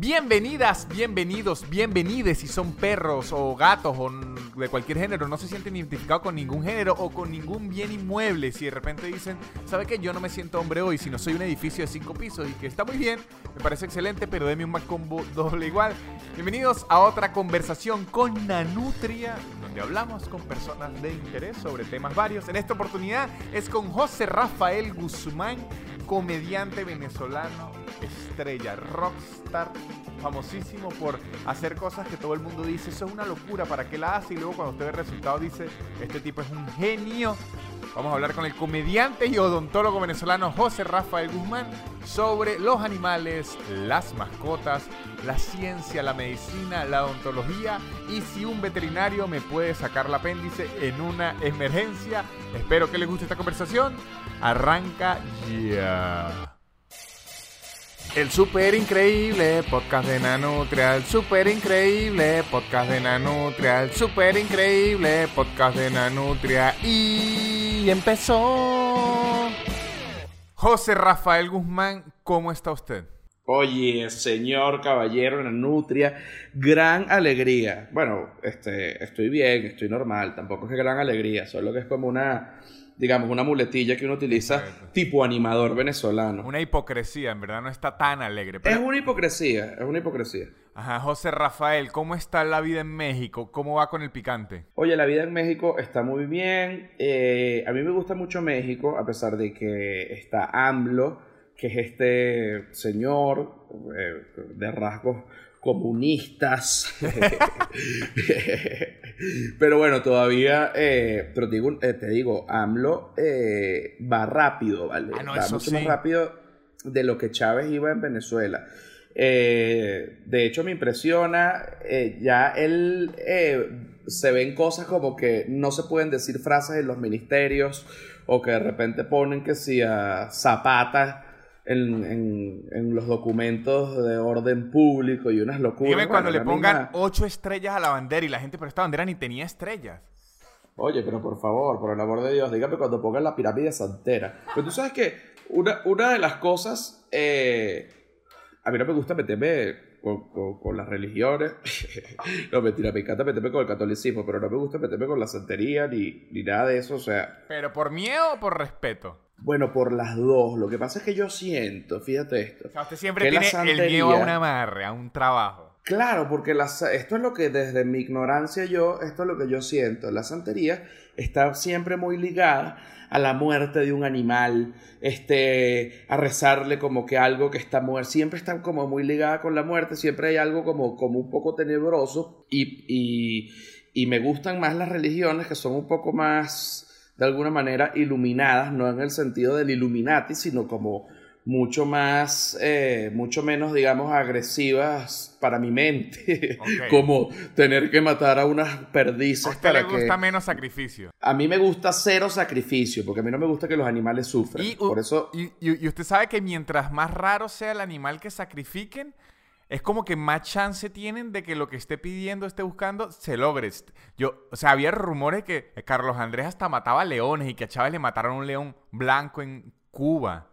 Bienvenidas, bienvenidos, bienvenides si son perros o gatos o de cualquier género, no se sienten identificados con ningún género o con ningún bien inmueble. Si de repente dicen, ¿sabe qué? Yo no me siento hombre hoy, sino soy un edificio de cinco pisos y que está muy bien, me parece excelente, pero deme un más combo doble igual. Bienvenidos a otra conversación con Nanutria, hablamos con personas de interés sobre temas varios. En esta oportunidad es con José Rafael Guzmán comediante venezolano, estrella, rockstar, famosísimo por hacer cosas que todo el mundo dice, eso es una locura, ¿para qué la hace? Y luego cuando usted ve el resultado dice, este tipo es un genio. Vamos a hablar con el comediante y odontólogo venezolano José Rafael Guzmán sobre los animales, las mascotas, la ciencia, la medicina, la odontología y si un veterinario me puede sacar el apéndice en una emergencia. Espero que les guste esta conversación. Arranca ya. El super increíble podcast de Nanutria, el super increíble podcast de Nanutria, el super increíble podcast de Nanutria y empezó. José Rafael Guzmán, ¿cómo está usted? Oye, señor caballero Nanutria, gran alegría. Bueno, este, estoy bien, estoy normal, tampoco es que gran alegría, solo que es como una digamos, una muletilla que uno utiliza tipo animador venezolano. Una hipocresía, en verdad no está tan alegre. Es una hipocresía, es una hipocresía. Ajá, José Rafael, ¿cómo está la vida en México? ¿Cómo va con el picante? Oye, la vida en México está muy bien. Eh, a mí me gusta mucho México, a pesar de que está AMLO, que es este señor eh, de rasgos comunistas. pero bueno, todavía, eh, pero digo, eh, te digo, AMLO eh, va rápido, ¿vale? Ah, va mucho más rápido de lo que Chávez iba en Venezuela. de hecho, me impresiona, ya él se ven cosas como que no se pueden decir frases en los ministerios o que de repente ponen que si a Zapata en, los documentos de orden público y unas locuras. Dime cuando le pongan ocho estrellas a la bandera y la gente, pero esta bandera ni tenía estrellas. Oye, pero por favor, por el amor de Dios, dígame cuando pongan la pirámide santera. Pero tú sabes que una, una de las cosas, eh, a mí no me gusta meterme con, las religiones. no, mentira, me encanta meterme con el catolicismo, pero no me gusta meterme con la santería ni, ni nada de eso, o sea... ¿Pero por miedo o por respeto? Bueno, por las dos. Lo que pasa es que yo siento, fíjate esto. O sea, usted siempre tiene el miedo a un amarre, a un trabajo. Claro, porque esto es lo que desde mi ignorancia yo, esto es lo que yo siento. La santería está siempre muy ligada a la muerte de un animal, este, a rezarle como que algo que está muerto. Siempre está como muy ligada con la muerte, siempre hay algo como, como un poco tenebroso y, y, y me gustan más las religiones que son un poco más de alguna manera iluminadas, no en el sentido del Illuminati, sino como mucho más, eh, mucho menos, digamos, agresivas para mi mente, como tener que matar a unas perdices. ¿A usted le gusta menos sacrificio? A mí me gusta cero sacrificio, porque a mí no me gusta que los animales sufran. Y, Por eso... y usted sabe que mientras más raro sea el animal que sacrifiquen, es como que más chance tienen de que lo que esté pidiendo, esté buscando, se logre. Yo, o sea, había rumores que Carlos Andrés hasta mataba leones y que a Chávez le mataron un león blanco en Cuba.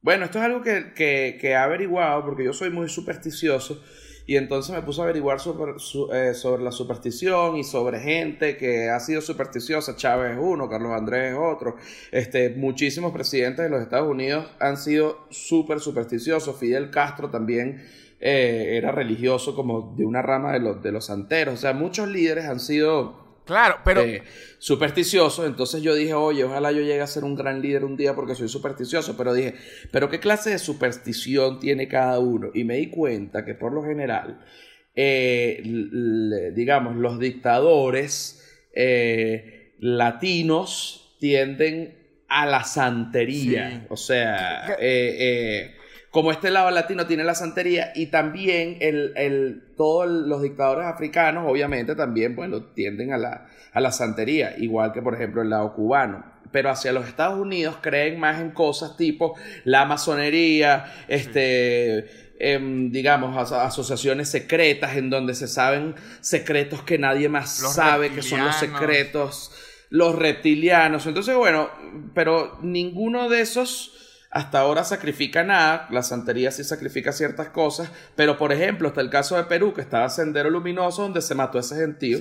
Bueno, esto es algo que, que, he averiguado porque yo soy muy supersticioso y entonces me puse a averiguar sobre, eh, sobre la superstición y sobre gente que ha sido supersticiosa. Chávez es uno, Carlos Andrés es otro. Este, muchísimos presidentes de los Estados Unidos han sido súper supersticiosos. Fidel Castro también eh, era religioso como de una rama de los, de los santeros. O sea, muchos líderes han sido... Claro, pero... Eh, supersticiosos. Entonces yo dije, oye, ojalá yo llegue a ser un gran líder un día porque soy supersticioso. Pero dije, pero ¿qué clase de superstición tiene cada uno? Y me di cuenta que por lo general, eh, digamos, los dictadores latinos tienden a la santería. O sea, eh, como este lado latino tiene la santería y también el, el, todos los dictadores africanos, obviamente, también bueno, tienden a la, a la santería, igual que por ejemplo el lado cubano. Pero hacia los Estados Unidos creen más en cosas tipo la masonería, este, em, digamos, asociaciones secretas en donde se saben secretos que nadie más sabe, que son los secretos, los reptilianos. Entonces, bueno, pero ninguno de esos hasta ahora sacrifica nada, la santería sí sacrifica ciertas cosas, pero por ejemplo está el caso de Perú, que estaba Sendero Luminoso, donde se mató ese gentío.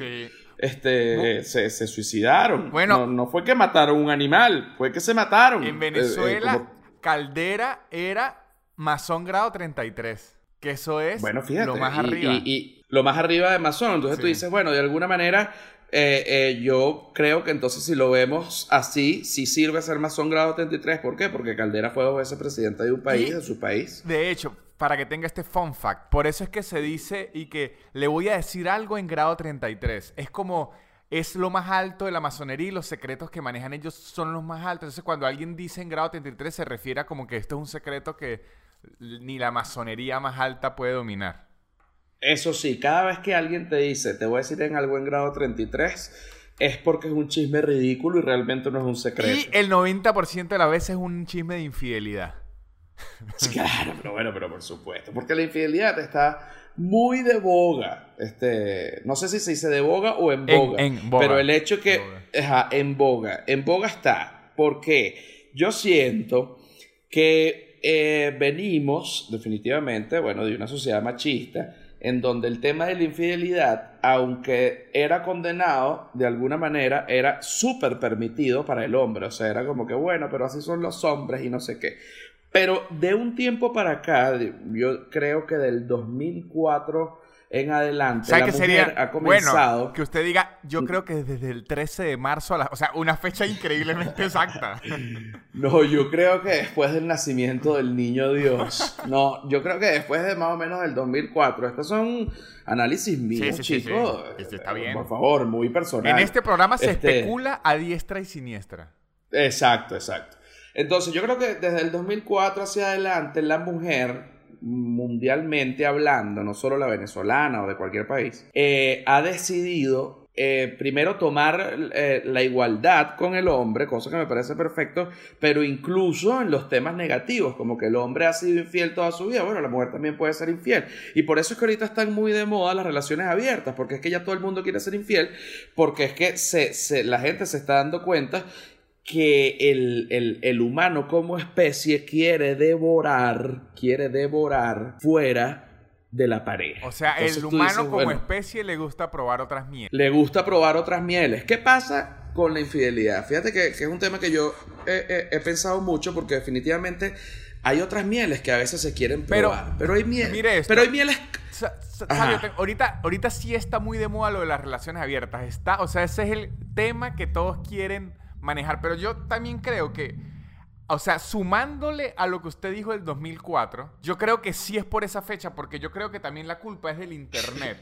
Este, se, suicidaron. Bueno, no, fue que mataron un animal, fue que se mataron. En eh, Venezuela, Caldera era masón grado 33. Que eso es bueno, fíjate, lo más arriba. Y, lo más arriba de masón. Entonces tú dices, bueno, de alguna manera eh, eh, yo creo que entonces si lo vemos así, sí sirve ser masón grado 33. ¿Por qué? Porque Caldera fue dos veces presidente de un país, de su país. De hecho, para que tenga este fun fact, por eso es que se dice y que le voy a decir algo en grado 33. Es como, es lo más alto de la masonería y los secretos que manejan ellos son los más altos. Entonces cuando alguien dice en grado 33 se refiere a como que esto es un secreto que ni la masonería más alta puede dominar. Eso sí, cada vez que alguien te dice, te voy a decir en algo en grado 33, es porque es un chisme ridículo y realmente no es un secreto. Y el 90% de las veces es un chisme de infidelidad. claro, pero bueno, pero por supuesto. Porque la infidelidad está muy de boga. Este, no sé si se dice de boga o en boga. Pero el hecho que. en boga. En boga está. Porque yo siento que eh, venimos, definitivamente, bueno, de una sociedad machista en donde el tema de la infidelidad, aunque era condenado, de alguna manera era súper permitido para el hombre. O sea, era como que, bueno, pero así son los hombres y no sé qué. Pero de un tiempo para acá, yo creo que del 2004 en adelante. la que sería ha comenzado. Bueno, que usted diga, yo creo que desde el 13 de marzo a la. O sea, una fecha increíblemente exacta. No, yo creo que después del nacimiento del niño Dios. No, yo creo que después de más o menos del 2004. Estos son análisis míos, chicos. está bien. Por favor, muy personal. En este programa se este especula a diestra y siniestra. Exacto, exacto. Entonces, yo creo que desde el 2004 hacia adelante, la mujer mundialmente hablando, no solo la venezolana o de cualquier país, eh, ha decidido eh, primero tomar eh, la igualdad con el hombre, cosa que me parece perfecto, pero incluso en los temas negativos, como que el hombre ha sido infiel toda su vida, bueno, la mujer también puede ser infiel. Y por eso es que ahorita están muy de moda las relaciones abiertas, porque es que ya todo el mundo quiere ser infiel, porque es que se, la gente se está dando cuenta que el, humano como especie quiere devorar, quiere devorar fuera de la pareja. O sea, el humano como especie le gusta probar otras mieles. Le gusta probar otras mieles. ¿Qué pasa con la infidelidad? Fíjate que, es un tema que yo he, pensado mucho porque definitivamente hay otras mieles que a veces se quieren probar. Pero, hay mieles. Pero hay mieles. ahorita, ahorita sí está muy de moda lo de las relaciones abiertas. Está, o sea, ese es el tema que todos quieren manejar. Pero yo también creo que, o sea, sumándole a lo que usted dijo del 2004, yo creo que sí es por esa fecha, porque yo creo que también la culpa es del Internet.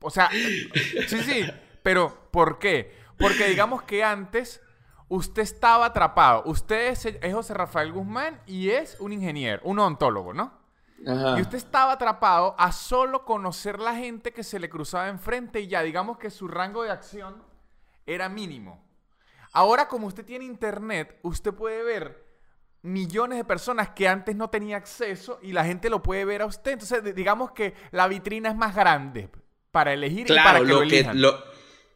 O sea, sí, sí, pero ¿por qué? Porque digamos que antes usted estaba atrapado. Usted es, José Rafael Guzmán y es un ingeniero, un ontólogo, ¿no? Y usted estaba atrapado a solo conocer la gente que se le cruzaba enfrente y ya digamos que su rango de acción era mínimo. Ahora, como usted tiene internet, usted puede ver millones de personas que antes no tenía acceso y la gente lo puede ver a usted. Entonces, digamos que la vitrina es más grande para elegir y para que lo, que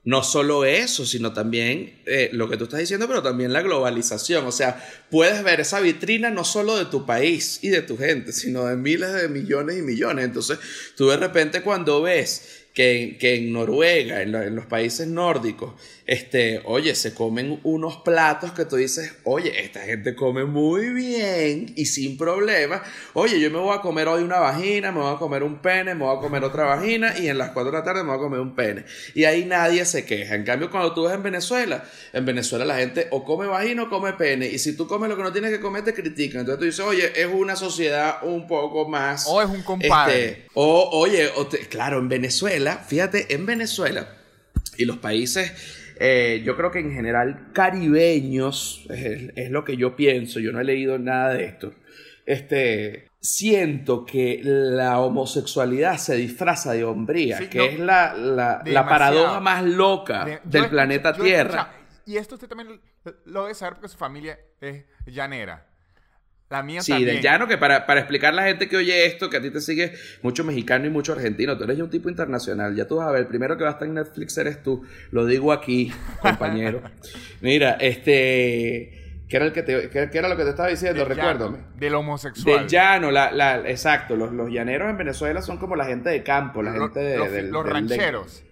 no solo eso, sino también eh, lo que tú estás diciendo, pero también la globalización. O sea, puedes ver esa vitrina no solo de tu país y de tu gente, sino de miles de millones y millones. Entonces, tú de repente cuando ves que, en Noruega, en, los países nórdicos, este, oye, se comen unos platos que tú dices, oye, esta gente come muy bien y sin problema. Oye, yo me voy a comer hoy una vagina, me voy a comer un pene, me voy a comer otra vagina y en las 4 de la tarde me voy a comer un pene. Y ahí nadie se queja. En cambio, cuando tú ves en Venezuela, en Venezuela la gente o come vagina o come pene. Y si tú comes lo que no tienes que comer, te critican. Entonces tú dices, oye, es una sociedad un poco más... O es un compadre. Este, o, oye, claro, en Venezuela, fíjate, en Venezuela y los países eh, yo creo que en general caribeños, es, lo que yo pienso, yo no he leído nada de esto. Este, siento que la homosexualidad se disfraza de hombría, que es la, la, paradoja más loca del planeta Tierra. y esto usted también lo debe saber porque su familia es llanera. La mía sí, del llano, que para, para explicar a la gente que oye esto, que a ti te sigue mucho mexicano y mucho argentino, tú eres ya un tipo internacional. Ya tú vas a ver, el primero que va a estar en Netflix eres tú. Lo digo aquí, compañero. Mira, este ¿Qué era, el que te, qué, qué era lo que te estaba diciendo? Del Recuérdame. llano, Del homosexual. Del llano, la, la, exacto. Los, los llaneros en Venezuela son como la gente de campo, la gente de, los, del, los del- del- rancheros.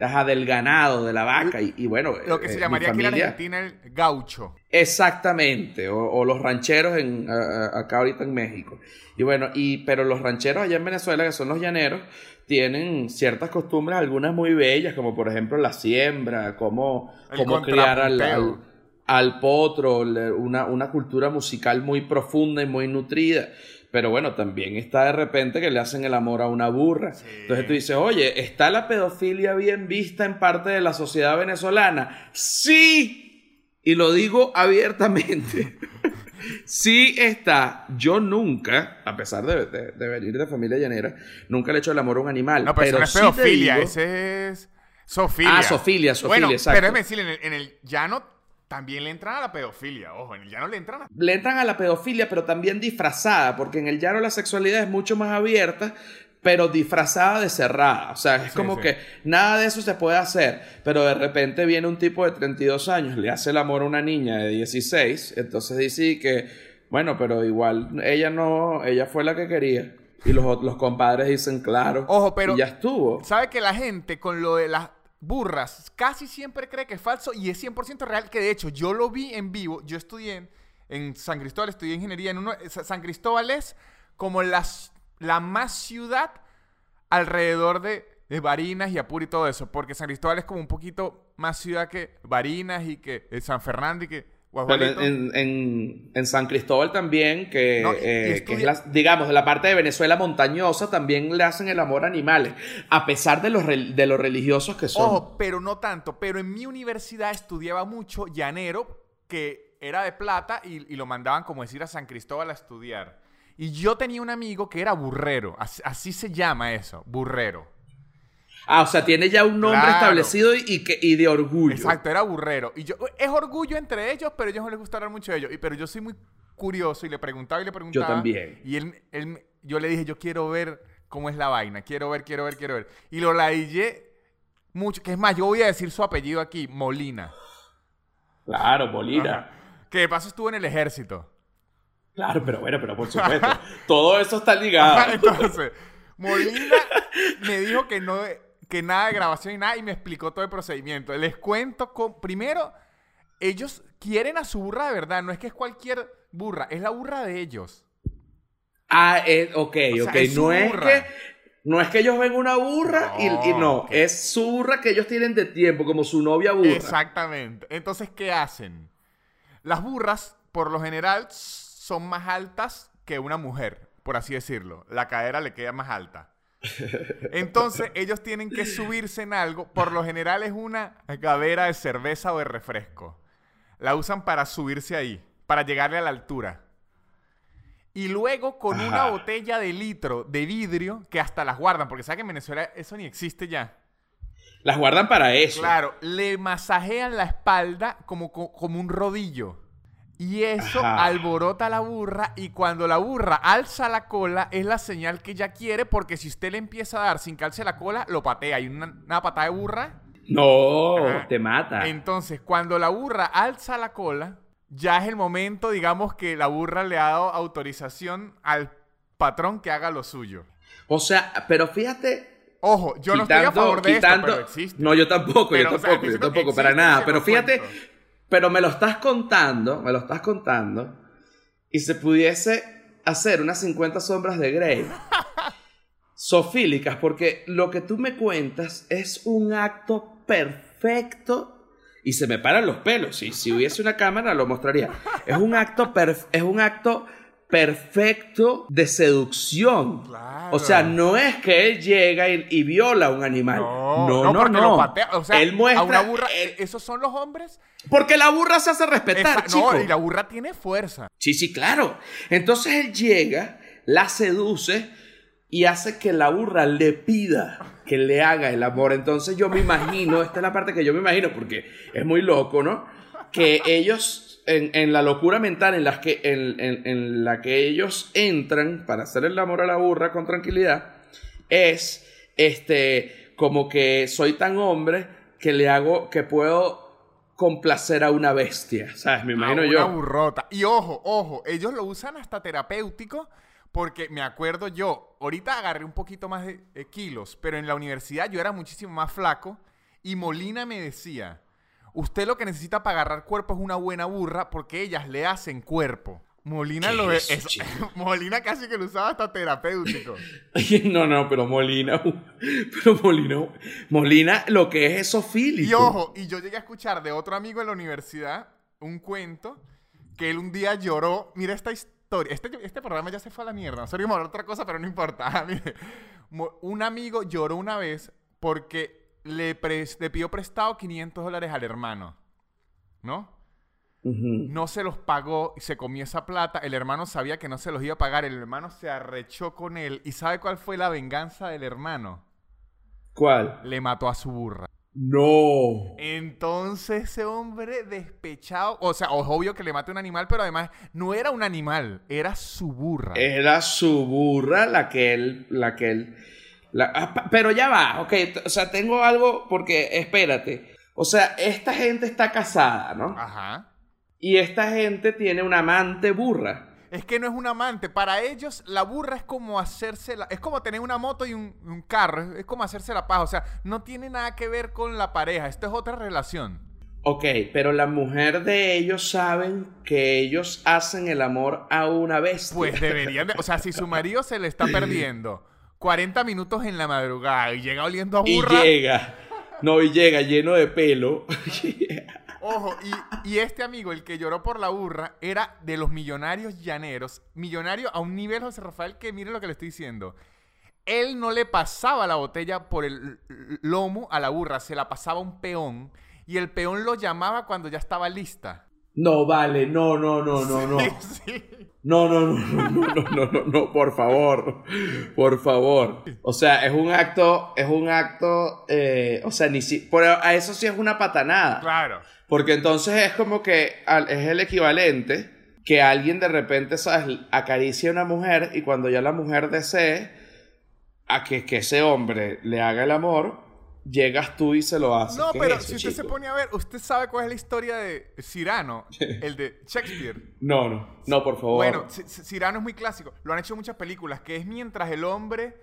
ajá, del ganado, de la vaca. Y, y bueno, Lo que eh, se mi llamaría aquí en Argentina el gaucho. Exactamente, o, o los rancheros en, a- a- acá ahorita en México. Y bueno, y, pero los rancheros allá en Venezuela, que son los llaneros, tienen ciertas costumbres, algunas muy bellas, como por ejemplo la siembra, cómo, cómo criar al, al, potro, una, una cultura musical muy profunda y muy nutrida. Pero bueno, también está de repente que le hacen el amor a una burra. Sí. Entonces tú dices, oye, ¿está la pedofilia bien vista en parte de la sociedad venezolana? Sí, y lo digo abiertamente. sí está. Yo nunca, a pesar de, de- de venir de familia llanera, nunca le he hecho el amor a un animal. No, pero, pero eso no es sí pedofilia, digo- ese es Sofilia. Ah, Sofilia, Sofilia, bueno, exacto. Pero en el, en el llano también le entran a la pedofilia. Ojo, en el llano le entran a... le entran a la pedofilia, pero también disfrazada, porque en el llano la sexualidad es mucho más abierta, pero disfrazada de cerrada. O sea, es como sí. que nada de eso se puede hacer, pero de repente viene un tipo de 32 años, le hace el amor a una niña de 16, entonces dice que, bueno, pero igual ella no, ella fue la que quería. Y los, los compadres dicen, claro, Ojo, pero- y ya estuvo. ¿Sabe que la gente con lo de las burras casi siempre cree que es falso y es 100% real? Que de hecho yo lo vi en vivo. Yo estudié en, en San Cristóbal, estudié ingeniería en uno... Sa- San Cristóbal es como las, la más ciudad alrededor de, de Barinas y Apure y todo eso. Porque San Cristóbal es como un poquito más ciudad que Barinas y que eh, San Fernando y que Pero en, en- en San Cristóbal también, que, No, eh, que es la, digamos, de la parte de Venezuela montañosa, también le hacen el amor a animales, a pesar de los, de los religiosos que son. Ojo, pero no tanto. Pero en mi universidad estudiaba mucho llanero que era de plata y, y lo mandaban, como decir, a San Cristóbal a estudiar. Y yo tenía un amigo que era burrero. Así, así se llama eso, burrero. Ah, o sea, tiene ya un nombre Claro. establecido y, que, y de orgullo. Exacto, era burrero. Y yo, es orgullo entre ellos, pero a ellos no les gusta hablar mucho de ellos. Y, pero yo soy muy curioso y le preguntaba y le preguntaba. también. Y él, él yo le dije, yo quiero ver cómo es la vaina. Quiero ver, quiero ver, quiero ver. Y lo ladillé mucho. Que es más, yo voy a decir su apellido aquí, Molina. Claro. Ajá. Que de paso estuvo en el ejército. Claro, pero bueno, pero por supuesto. todo eso está ligado. Entonces, Molina me dijo que no, que nada de grabación y nada y me explicó todo el procedimiento. Les cuento con, primero, ellos quieren a su burra de verdad, no es que es cualquier burra, es la burra de ellos. Ah, eh, ok, O sea, ok. es no es que. No es que ellos ven una burra y, y no, No, es su burra que ellos tienen de tiempo, como su novia burra. Exactamente. Entonces, ¿qué hacen? Las burras, por lo general, son más altas que una mujer, por así decirlo. La cadera le queda más alta. Entonces, ellos tienen que subirse en algo. Por lo general es una gavera de cerveza o de refresco. La usan para subirse ahí, para llegarle a la altura. Y luego con una botella de litro de vidrio que hasta las guardan, porque saben que en Venezuela eso ni existe ya. Las guardan para eso. Claro, le masajean la espalda como, co- como un rodillo. Y eso Ajá. alborota a la burra y cuando la burra alza la cola es la señal que ella quiere porque si usted le empieza a dar sin que alce la cola, lo patea. Y una, una patada de burra. No, Ajá. te mata. Entonces, cuando la burra alza la cola, ya es el momento, digamos, que la burra le ha dado autorización al patrón que haga lo suyo. O sea, pero fíjate. Ojo, yo no estoy a favor de quitando- esto, pero existe. No, yo tampoco, Pero, yo o sea, tampoco, yo tampoco, para nada. Pero fíjate, cuento. Pero me lo estás contando, me lo estás contando. Y se pudiese hacer unas 50 sombras de Grey. sofílicas, porque lo que tú me cuentas es un acto perfecto. Y se me paran los pelos. Y si hubiese una cámara lo mostraría. Es un acto, perf- es un acto perfecto de seducción. Claro. O sea, no es que él llega y, y viola a un animal. No, no, no, no. no. lo patea. O sea, él muestra. a una burra. él- ¿Esos son los hombres? porque la burra se hace respetar, Esa- chico. no, y la burra tiene fuerza. Sí, sí, claro. Entonces él llega, la seduce y hace que la burra le pida que le haga el amor. Entonces yo me imagino, esta es la parte que yo me imagino, porque es muy loco, ¿no? Que ellos, en, en la locura mental en, las que, en, en- en la que ellos entran para hacer el amor a la burra con tranquilidad, es este como que soy tan hombre que le hago, que puedo complacer a una bestia, ¿sabes? Me imagino a una yo. burrota. Y ojo, ojo, ellos lo usan hasta terapéutico porque me acuerdo yo, ahorita agarré un poquito más de, de kilos, pero en la universidad yo era muchísimo más flaco y Molina me decía, usted lo que necesita para agarrar cuerpo es una buena burra porque ellas le hacen cuerpo. Molina ¿Qué lo es eso? Molina casi que lo usaba hasta terapéutico. No, no, pero Molina, pero Molina, Molina lo que es esofílico. Y ojo, y yo llegué a escuchar de otro amigo en la universidad un cuento que él un día lloró. Mira esta historia. Este, este programa ya se fue a la mierda. Hablar de otra cosa, pero no importa. Un amigo lloró una vez porque le, pres- le pidió prestado 500 dólares al hermano. ¿No? No se los pagó y se comió esa plata. El hermano sabía que no se los iba a pagar. El hermano se arrechó con él. ¿Y sabe cuál fue la venganza del hermano? ¿Cuál? Le mató a su burra. No. Entonces ese hombre despechado, o sea, es obvio que le mate un animal, pero además no era un animal, era su burra. Era su burra la que él, la que él, la- ah, pero ya va, ok, o sea, tengo algo, porque, espérate, o sea, esta gente está casada, ¿no? Ajá. Y esta gente tiene una amante burra. Es que no es un amante. Para ellos, la burra es como hacerse la... Es como tener una moto y un, un carro. Es, es como hacerse la paja. O sea, no tiene nada que ver con la pareja. Esto es otra relación. Ok, pero la mujer de ellos saben que ellos hacen el amor a una bestia. Pues deberían de... O sea, si su marido se le está perdiendo 40 minutos en la madrugada y llega oliendo a y burra... llega, no, y llega lleno de pelo. Ojo, y, y este amigo, el que lloró por la burra, era de los millonarios llaneros. Millonario a un nivel, José Rafael, que mire lo que le estoy diciendo. Él no le pasaba la botella por el lomo a la burra, se la pasaba a un peón. Y el peón lo llamaba cuando ya estaba lista. No, vale, no, no, no, no, no. No, no, no, no, no, no, no, no, por favor, por favor. O sea, es un acto, es un acto, o sea, ni si, por, a eso sí es una patanada. Claro. Porque entonces es como que es el equivalente que alguien de repente, ¿sabes? Acaricia a una mujer y cuando ya la mujer desee a que, que ese hombre le haga el amor, llegas tú y se lo haces. No, ¿Qué pero es eso, si usted se pone a ver, usted sabe cuál es la historia de Cyrano, el de Shakespeare. No, no, no, por favor. Bueno, C- C- Cyrano es muy clásico. Lo han hecho en muchas películas, que es mientras el hombre,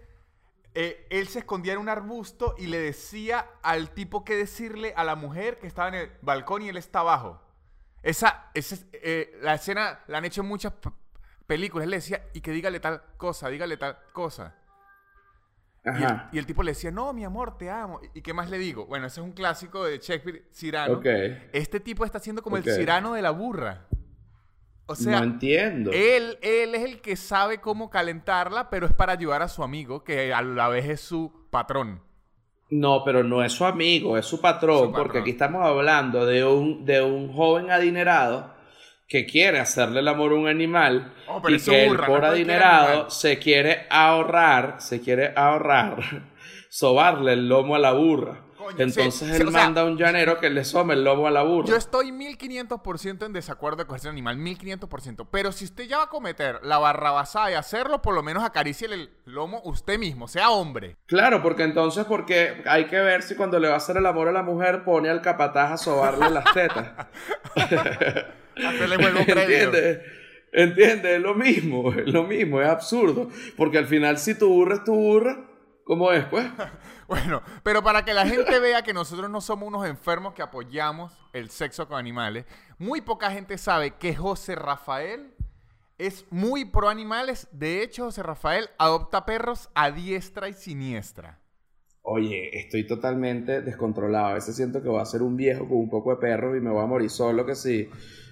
eh, él se escondía en un arbusto y le decía al tipo que decirle a la mujer que estaba en el balcón y él está abajo. Esa, esa es, eh, la escena la han hecho en muchas películas. Él le decía, y que dígale tal cosa, dígale tal cosa. Y el, y el tipo le decía, no, mi amor, te amo. ¿Y qué más le digo? Bueno, ese es un clásico de Shakespeare, Cyrano. Ok. Este tipo está haciendo como el Cyrano de la burra. O sea, no entiendo. él, él es el que sabe cómo calentarla, pero es para ayudar a su amigo, que a la vez es su patrón. No, pero no es su amigo, es su patrón, Su porque patrón. aquí estamos hablando de un, de un joven adinerado que quiere hacerle el amor a un animal Oh, y que burra, no por adinerado se quiere ahorrar, se quiere ahorrar, sobarle el lomo a la burra. Coño, Entonces sí, él sí, manda a un llanero que le some el lomo a la burra. Yo estoy 1500% en desacuerdo de cogerse un animal, 1500%. Pero si usted ya va a cometer la barrabasada de hacerlo, por lo menos acaricie el lomo usted mismo, sea hombre. Claro, porque entonces porque hay que ver si cuando le va a hacer el amor a la mujer pone al capataz a sobarle las tetas. Hacerle juego previo. ¿Entiendes? Es lo mismo, es lo mismo, es absurdo. Porque al final, si tu burra es tu burra, ¿cómo es, pues? Bueno, pero para que la gente vea que nosotros no somos unos enfermos que apoyamos el sexo con animales, muy poca gente sabe que José Rafael es muy pro animales. De hecho, José Rafael adopta perros a diestra y siniestra. Oye, estoy totalmente descontrolado. A veces siento que voy a ser un viejo con un poco de perro y me voy a morir solo, que si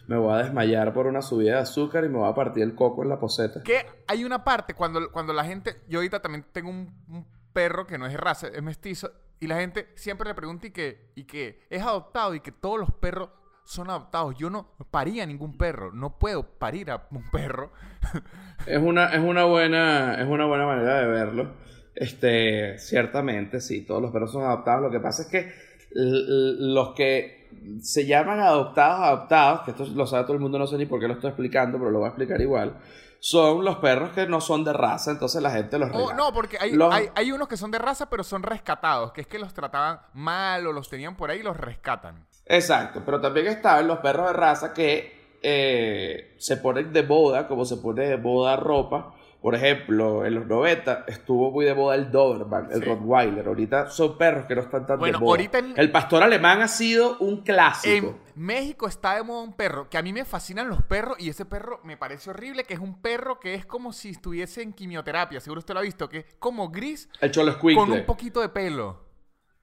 me voy a desmayar por una subida de azúcar y me voy a partir el coco en la poseta. Que hay una parte cuando, cuando la gente. Yo ahorita también tengo un, un perro que no es de raza, es mestizo. Y la gente siempre le pregunta y que, y que es adoptado y que todos los perros son adoptados. Yo no paría ningún perro. No puedo parir a un perro. Es una, es una buena, es una buena manera de verlo. Este, ciertamente, sí, todos los perros son adoptados. Lo que pasa es que los que se llaman adoptados, adoptados, que esto lo sabe todo el mundo, no sé ni por qué lo estoy explicando, pero lo voy a explicar igual. Son los perros que no son de raza, entonces la gente los Oh, regala. no, porque hay, Los- hay, hay unos que son de raza, pero son rescatados. Que es que los trataban mal o los tenían por ahí y los rescatan. Exacto, pero también estaban los perros de raza que eh, se ponen de boda, como se pone de boda ropa. Por ejemplo, en los 90 estuvo muy de moda el Doberman, el Sí. Rottweiler. Ahorita son perros que no están tan Bueno, de moda. ahorita en- El pastor alemán ha sido un clásico. En México está de moda un perro que a mí me fascinan los perros y ese perro me parece horrible, que es un perro que es como si estuviese en quimioterapia, seguro usted lo ha visto, que es como gris El Cholo con un poquito de pelo.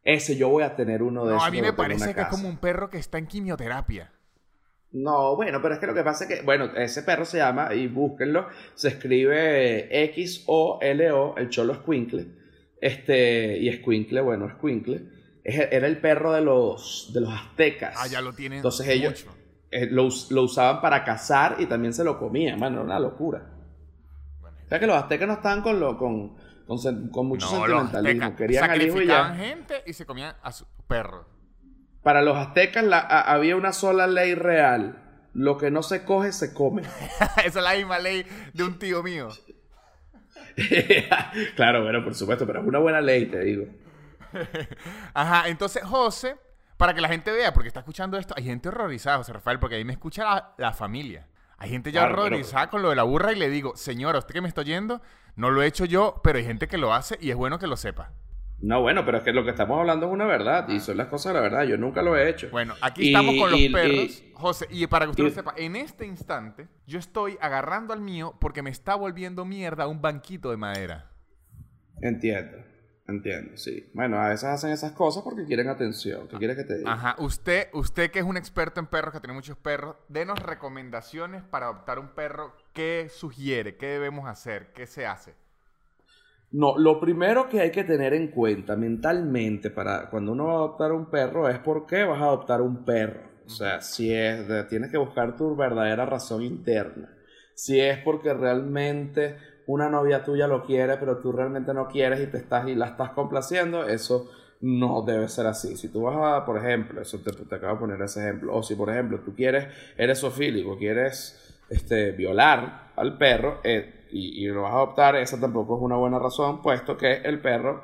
Ese yo voy a tener uno de No, esos. a mí me parece que es como un perro que está en quimioterapia. No, bueno, pero es que lo que pasa es que, bueno, ese perro se llama, y búsquenlo, se escribe X-O-L-O, el Cholo Squinkle. Este, y Squinkle, bueno, Squinkle. es- Era el perro de los, de los aztecas. Ah, ya lo tienen Entonces ellos eh, lo, us- lo usaban para cazar y también se lo comían, mano, era una locura. Bueno, O sea que los aztecas no estaban con, lo, con, con, con mucho no, sentimentalismo, querían al hijo y ya. gente y se comían a su perro. Para los aztecas la- a- había una sola ley real. Lo que no se coge, se come. Esa es la misma ley de un tío mío. claro, bueno, por supuesto, pero es una buena ley, te digo. Ajá, entonces José, para que la gente vea, porque está escuchando esto, hay gente horrorizada, José Rafael, porque ahí me escucha la, la familia. Hay gente ya Claro, pero- horrorizada con lo de la burra y le digo, señora, usted que me está oyendo, no lo he hecho yo, pero hay gente que lo hace y es bueno que lo sepa. No, bueno, pero es que lo que estamos hablando es una verdad y son las cosas de la verdad. Yo nunca lo he hecho. Bueno, aquí Y- estamos con los y- perros. y- José, y para que usted lo sepa, en este instante yo estoy agarrando al mío porque me está volviendo mierda un banquito de madera. Entiendo, entiendo, sí. Bueno, a veces hacen esas cosas porque quieren atención. ¿Qué quieres que te diga? Ajá, usted, usted que es un experto en perros, que tiene muchos perros, denos recomendaciones para adoptar un perro. ¿Qué sugiere? ¿Qué debemos hacer? ¿Qué se hace? No, lo primero que hay que tener en cuenta mentalmente para cuando uno va a adoptar un perro es por qué vas a adoptar un perro. O sea, si es de- tienes que buscar tu verdadera razón interna. Si es porque realmente una novia tuya lo quiere, pero tú realmente no quieres y te estás y la estás complaciendo, eso no debe ser así. Si tú vas a, por ejemplo, eso te, te acabo de poner ese ejemplo, o si por ejemplo tú quieres, eres sofílico, quieres este, violar al perro eh, y, y lo vas a adoptar, esa tampoco es una buena razón, puesto que el perro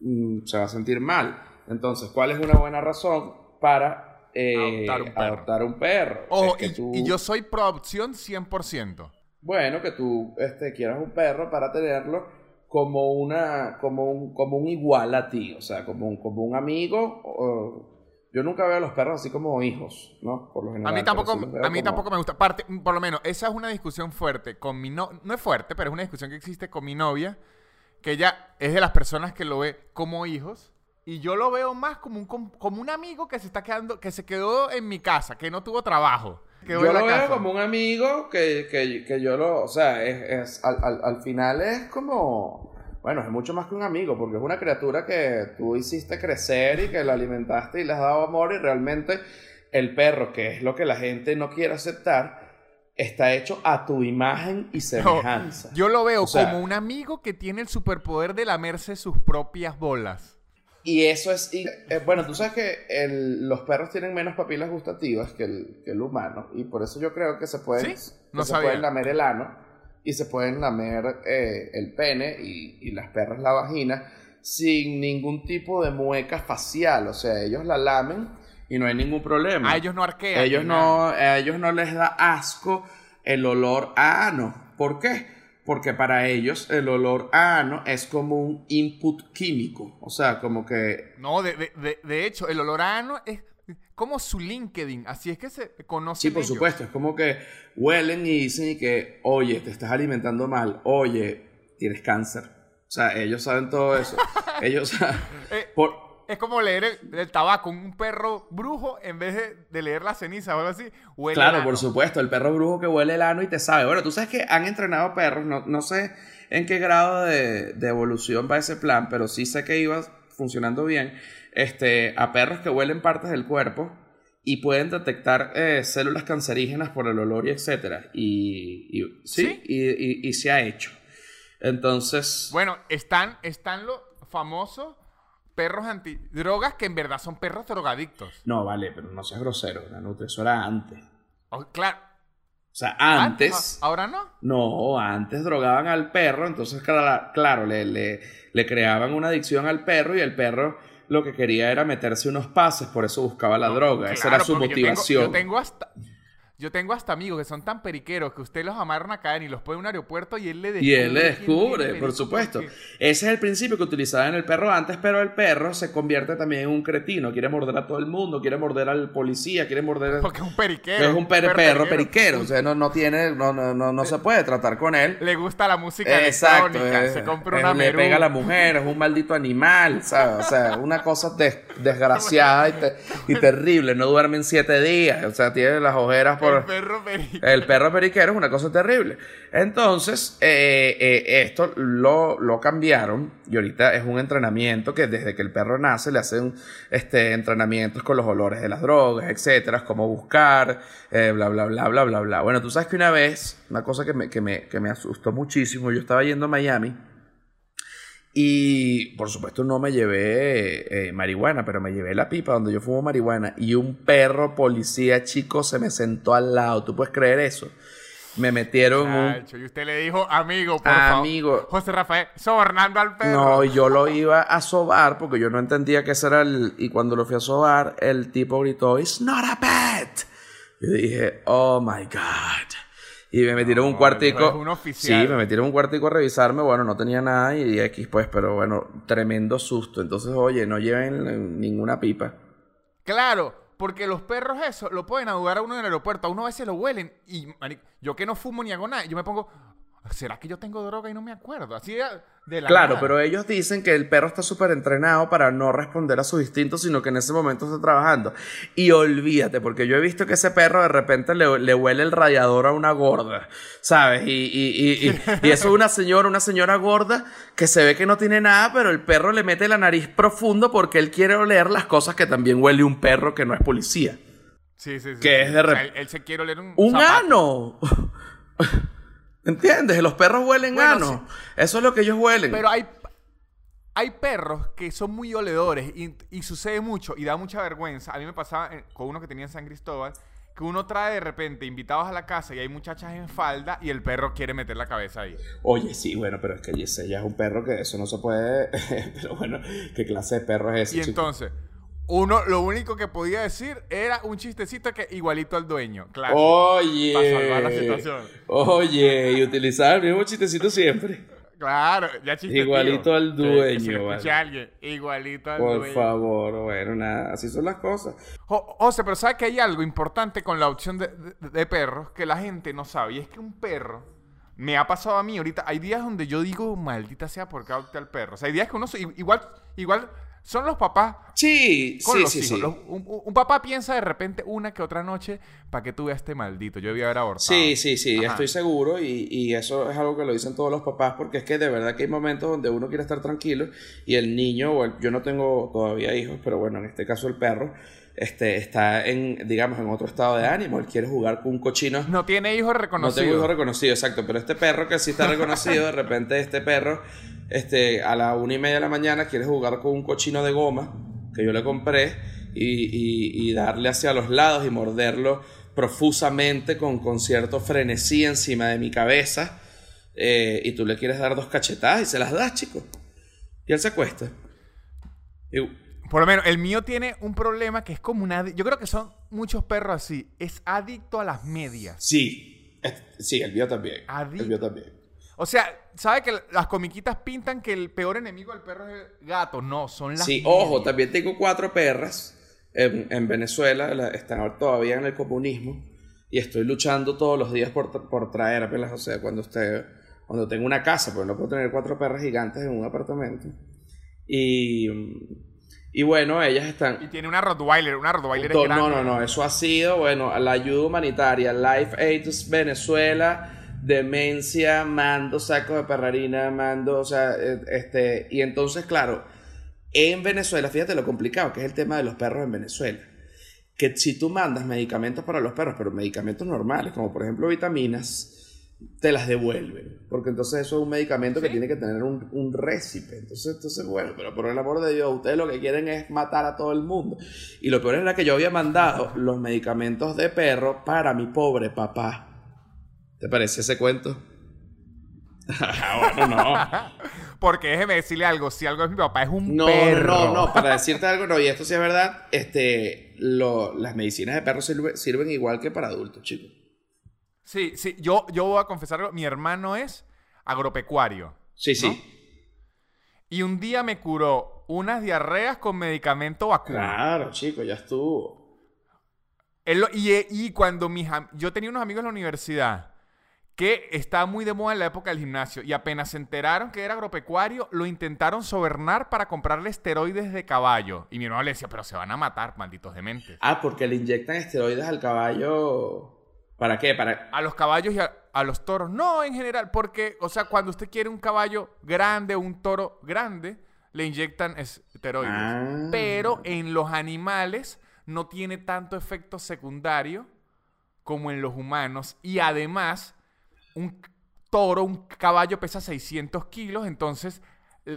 mm, se va a sentir mal. Entonces, ¿cuál es una buena razón para eh, Adoptar un perro. adoptar un perro? Ojo, Es que y, tú- y yo soy pro adopción 100%. bueno, que tú este, quieras un perro para tenerlo como una como un, como un igual a ti, o sea, como un, como un amigo. o- yo nunca veo a los perros así como hijos, ¿no? Por lo A general. mí pero tampoco, sí a mí como- tampoco me gusta. Parte, por lo menos, esa es una discusión fuerte con mi no, no es fuerte, pero es una discusión que existe con mi novia, que ella es de las personas que lo ve como hijos. Y yo lo veo más como un, com- como un amigo que se está quedando, que se quedó en mi casa, que no tuvo trabajo. quedó Yo en la lo veo como un amigo que, que, que yo lo, o sea, es, es- al, al, al final es como, bueno, es mucho más que un amigo, porque es una criatura que tú hiciste crecer y que la alimentaste y le has dado amor y realmente el perro, que es lo que la gente no quiere aceptar, está hecho a tu imagen y semejanza. Yo lo veo O sea- como un amigo que tiene el superpoder de lamerse sus propias bolas. Y eso es, y, eh, bueno, tú sabes que el- los perros tienen menos papilas gustativas que el, que el humano, y por eso yo creo que se pueden, ¿Sí? que No se pueden lamer el ano y se pueden lamer eh, el pene y, y las perras la vagina sin ningún tipo de mueca facial, o sea, ellos la lamen y no hay ningún problema. A ellos no arquean. ellos no, a ellos no les da asco el olor a ano. ¿Por qué? Porque para ellos el olor a ano es como un input químico. O sea, como que No, de, de- de- de hecho, el olor a ano es como su LinkedIn. Así es que se conocen Sí, por ellos. supuesto. Es como que huelen y dicen que, oye, te estás alimentando mal. Oye, tienes cáncer. O sea, ellos saben todo eso. ellos saben. Eh, por- Es como leer el, el tabaco, un perro brujo, en vez de, de leer la ceniza o algo así, huele claro, el por supuesto. El perro brujo que huele el ano y te sabe. Bueno, tú sabes que han entrenado perros. No, no sé en qué grado de, de evolución va ese plan, pero sí sé que iba funcionando bien. Este, a perros que huelen partes del cuerpo y pueden detectar eh, células cancerígenas por el olor y etcétera. Y, y- sí, ¿Sí? Y, y- y se ha hecho. Entonces, Bueno, están, están los famosos perros antidrogas que en verdad son perros drogadictos. no, vale, pero no seas grosero, Danute, eso era antes. Oh, claro. O sea, antes, Ah, Ahora no. no, antes drogaban al perro, entonces, cla- claro, le, le, le creaban una adicción al perro y el perro lo que quería era meterse unos pases, por eso buscaba la droga. Esa era su motivación. yo tengo hasta yo tengo hasta amigos que son tan periqueros que usted los amarran a caer y los pone en un aeropuerto y él le descubre. Y él le descubre, por supuesto. Ese es el principio que utilizaba en el perro antes, pero el perro se convierte también en un cretino. Quiere morder a todo el mundo, quiere morder al policía, quiere morder. Porque es un periquero. Es un perro, periquero. O sea, no, no tiene, no, no, no, se puede tratar con él. Le gusta la música Exacto, electrónica, se compra una Le pega a la mujer, es un maldito animal, ¿sabes? O sea, una cosa desgraciada y, y, terrible. No duerme en siete días. O sea, tiene las ojeras por. El perro periquero. El perro periquero es una cosa terrible. Entonces, eh, eh, esto lo, lo, cambiaron y ahorita es un entrenamiento que desde que el perro nace le hacen este, entrenamientos con los olores de las drogas, etcétera, cómo buscar, eh, bla, bla, bla, bla, bla, bla. Bueno, tú sabes que una vez, una cosa que me, que me, que me asustó muchísimo, yo estaba yendo a Miami. Y por supuesto no me llevé marihuana, pero me llevé la pipa donde yo fumo marihuana y un perro policía chico se me sentó al lado. ¿Tú puedes creer eso? Me metieron un... Y usted le dijo, amigo, por amigo. José Rafael, sobornando al perro. No, yo lo iba a sobar porque yo no entendía ese era el... Y cuando lo fui a sobar, el tipo gritó, It's not a pet. Yo dije, oh my God. Y me metieron un cuartico. Un oficial. Sí, me metieron un cuartico a revisarme. Bueno, no tenía nada y X, pues, pero bueno, tremendo susto. Entonces, oye, no lleven ninguna pipa. Claro, porque los perros eso lo pueden ayudar a uno en el aeropuerto. A uno a veces lo huelen. Y yo que no fumo ni hago nada, yo me pongo, ¿será que yo tengo droga y no me acuerdo? Así de la Claro, pero ellos dicen que el perro está súper entrenado para no responder a sus instintos, sino que en ese momento está trabajando. Y olvídate, porque yo he visto que ese perro de repente le, huele el radiador a una gorda, ¿sabes? Y, y, y, y, eso es una señora, una señora gorda que se ve que no tiene nada, pero el perro le mete la nariz profundo porque él quiere oler las cosas que también huele un perro que no es policía. Sí, sí, sí. Que es de repente. él, se quiere oler un. ¡Un ano! ¿Entiendes? Los perros huelen ano. Eso es lo que ellos huelen. Pero hay, hay perros que son muy oledores y, sucede mucho y da mucha vergüenza. A mí me pasaba con uno que tenía en San Cristóbal que uno trae de repente invitados a la casa y hay muchachas en falda y el perro quiere meter la cabeza ahí. Oye, sí, bueno, pero es que ese ya es un perro que eso no se puede. pero bueno, ¿qué clase de perro es ese? Y entonces, uno, lo único que podía decir era un chistecito que igualito al dueño, claro. Oye. Para salvar la situación. Oye, y utilizar el mismo chistecito siempre. Claro, ya chiste. Igualito al dueño, alguien, igualito al dueño. Por favor, bueno, nada, así son las cosas. José, pero ¿sabes que hay algo importante con la opción de, de, perros que la gente no sabe? Y es que un perro me ha pasado a mí ahorita. Hay días donde yo digo, maldita sea, ¿por qué adopté al perro? O sea, hay días que uno igual, igual son los papás. Sí, sí, sí, sí. un, papá piensa de repente una que otra noche para que tú veas este maldito. Yo debía haber abortado. Sí, sí, sí, estoy seguro y, y, eso es algo que lo dicen todos los papás porque es que de verdad que hay momentos donde uno quiere estar tranquilo y el niño, o yo no tengo todavía hijos, pero bueno, en este caso el perro, este, está en, digamos, en otro estado de ánimo. Él quiere jugar con un cochino. No tiene hijos reconocidos. No tengo hijos reconocidos, exacto. Pero este perro que sí está reconocido, de repente este perro este, a la una y media de la mañana quiere jugar con un cochino de goma que yo le compré y, darle hacia los lados y morderlo profusamente con, con cierto frenesí encima de mi cabeza. Eh, y tú le quieres dar dos cachetadas y se las das, chico. Y él se acuesta. Por lo menos, el mío tiene un problema que es como una... Yo creo que son muchos perros así. Es adicto a las medias. Sí. Sí, el mío también. El mío también. O sea, ¿sabe que las comiquitas pintan que el peor enemigo del perro es el gato? No, son las. Sí, ojo, también tengo cuatro perras en, Venezuela, están todavía en el comunismo y estoy luchando todos los días por, por traérmelas. O sea, cuando usted, cuando tengo una casa, pues no puedo tener cuatro perras gigantes en un apartamento. Y. Y bueno, ellas están. Y tiene una Rottweiler, una Rottweiler no, No, no, no, eso ha sido, bueno, la ayuda humanitaria, Life Aid Venezuela demencia, mando sacos de perrarina, mando, o sea, eh, este, y entonces, claro, en Venezuela, fíjate lo complicado que es el tema de los perros en Venezuela. Que si tú mandas medicamentos para los perros, pero medicamentos normales, como por ejemplo vitaminas, te las devuelven. Porque entonces eso es un medicamento que tiene que tener un, un récipe. Entonces, entonces, bueno, pero por el amor de Dios, ustedes lo que quieren es matar a todo el mundo. Y lo peor era que yo había mandado los medicamentos de perro para mi pobre papá. ¿Te parece ese cuento? Ah, bueno, no. Porque déjeme decirle algo, si algo es mi papá, es un No, perro. no, no, para decirte algo, no, y esto sí es verdad, este, lo- las medicinas de perros sirve- sirven igual que para adultos, chicos. Sí, sí, yo, yo voy a confesar algo. Mi hermano es agropecuario. Sí, ¿no? sí. Y un día me curó unas diarreas con medicamento vacuno. Claro, chicos, ya estuvo. Él lo- y, y cuando mis yo tenía unos amigos en la universidad que estaba muy de moda en la época del gimnasio y apenas se enteraron que era agropecuario, lo intentaron sobornar para comprarle esteroides de caballo. Y mi hermano le decía, pero se van a matar, malditos dementes. Ah, porque le inyectan esteroides al caballo. ¿Para qué? Para. A los caballos y a, a los toros. No, en general, porque, o sea, cuando usted quiere un caballo grande, un toro grande, le inyectan esteroides. Ah. Pero en los animales no tiene tanto efecto secundario como en los humanos. Y además, un toro, un caballo pesa 600 kilos, entonces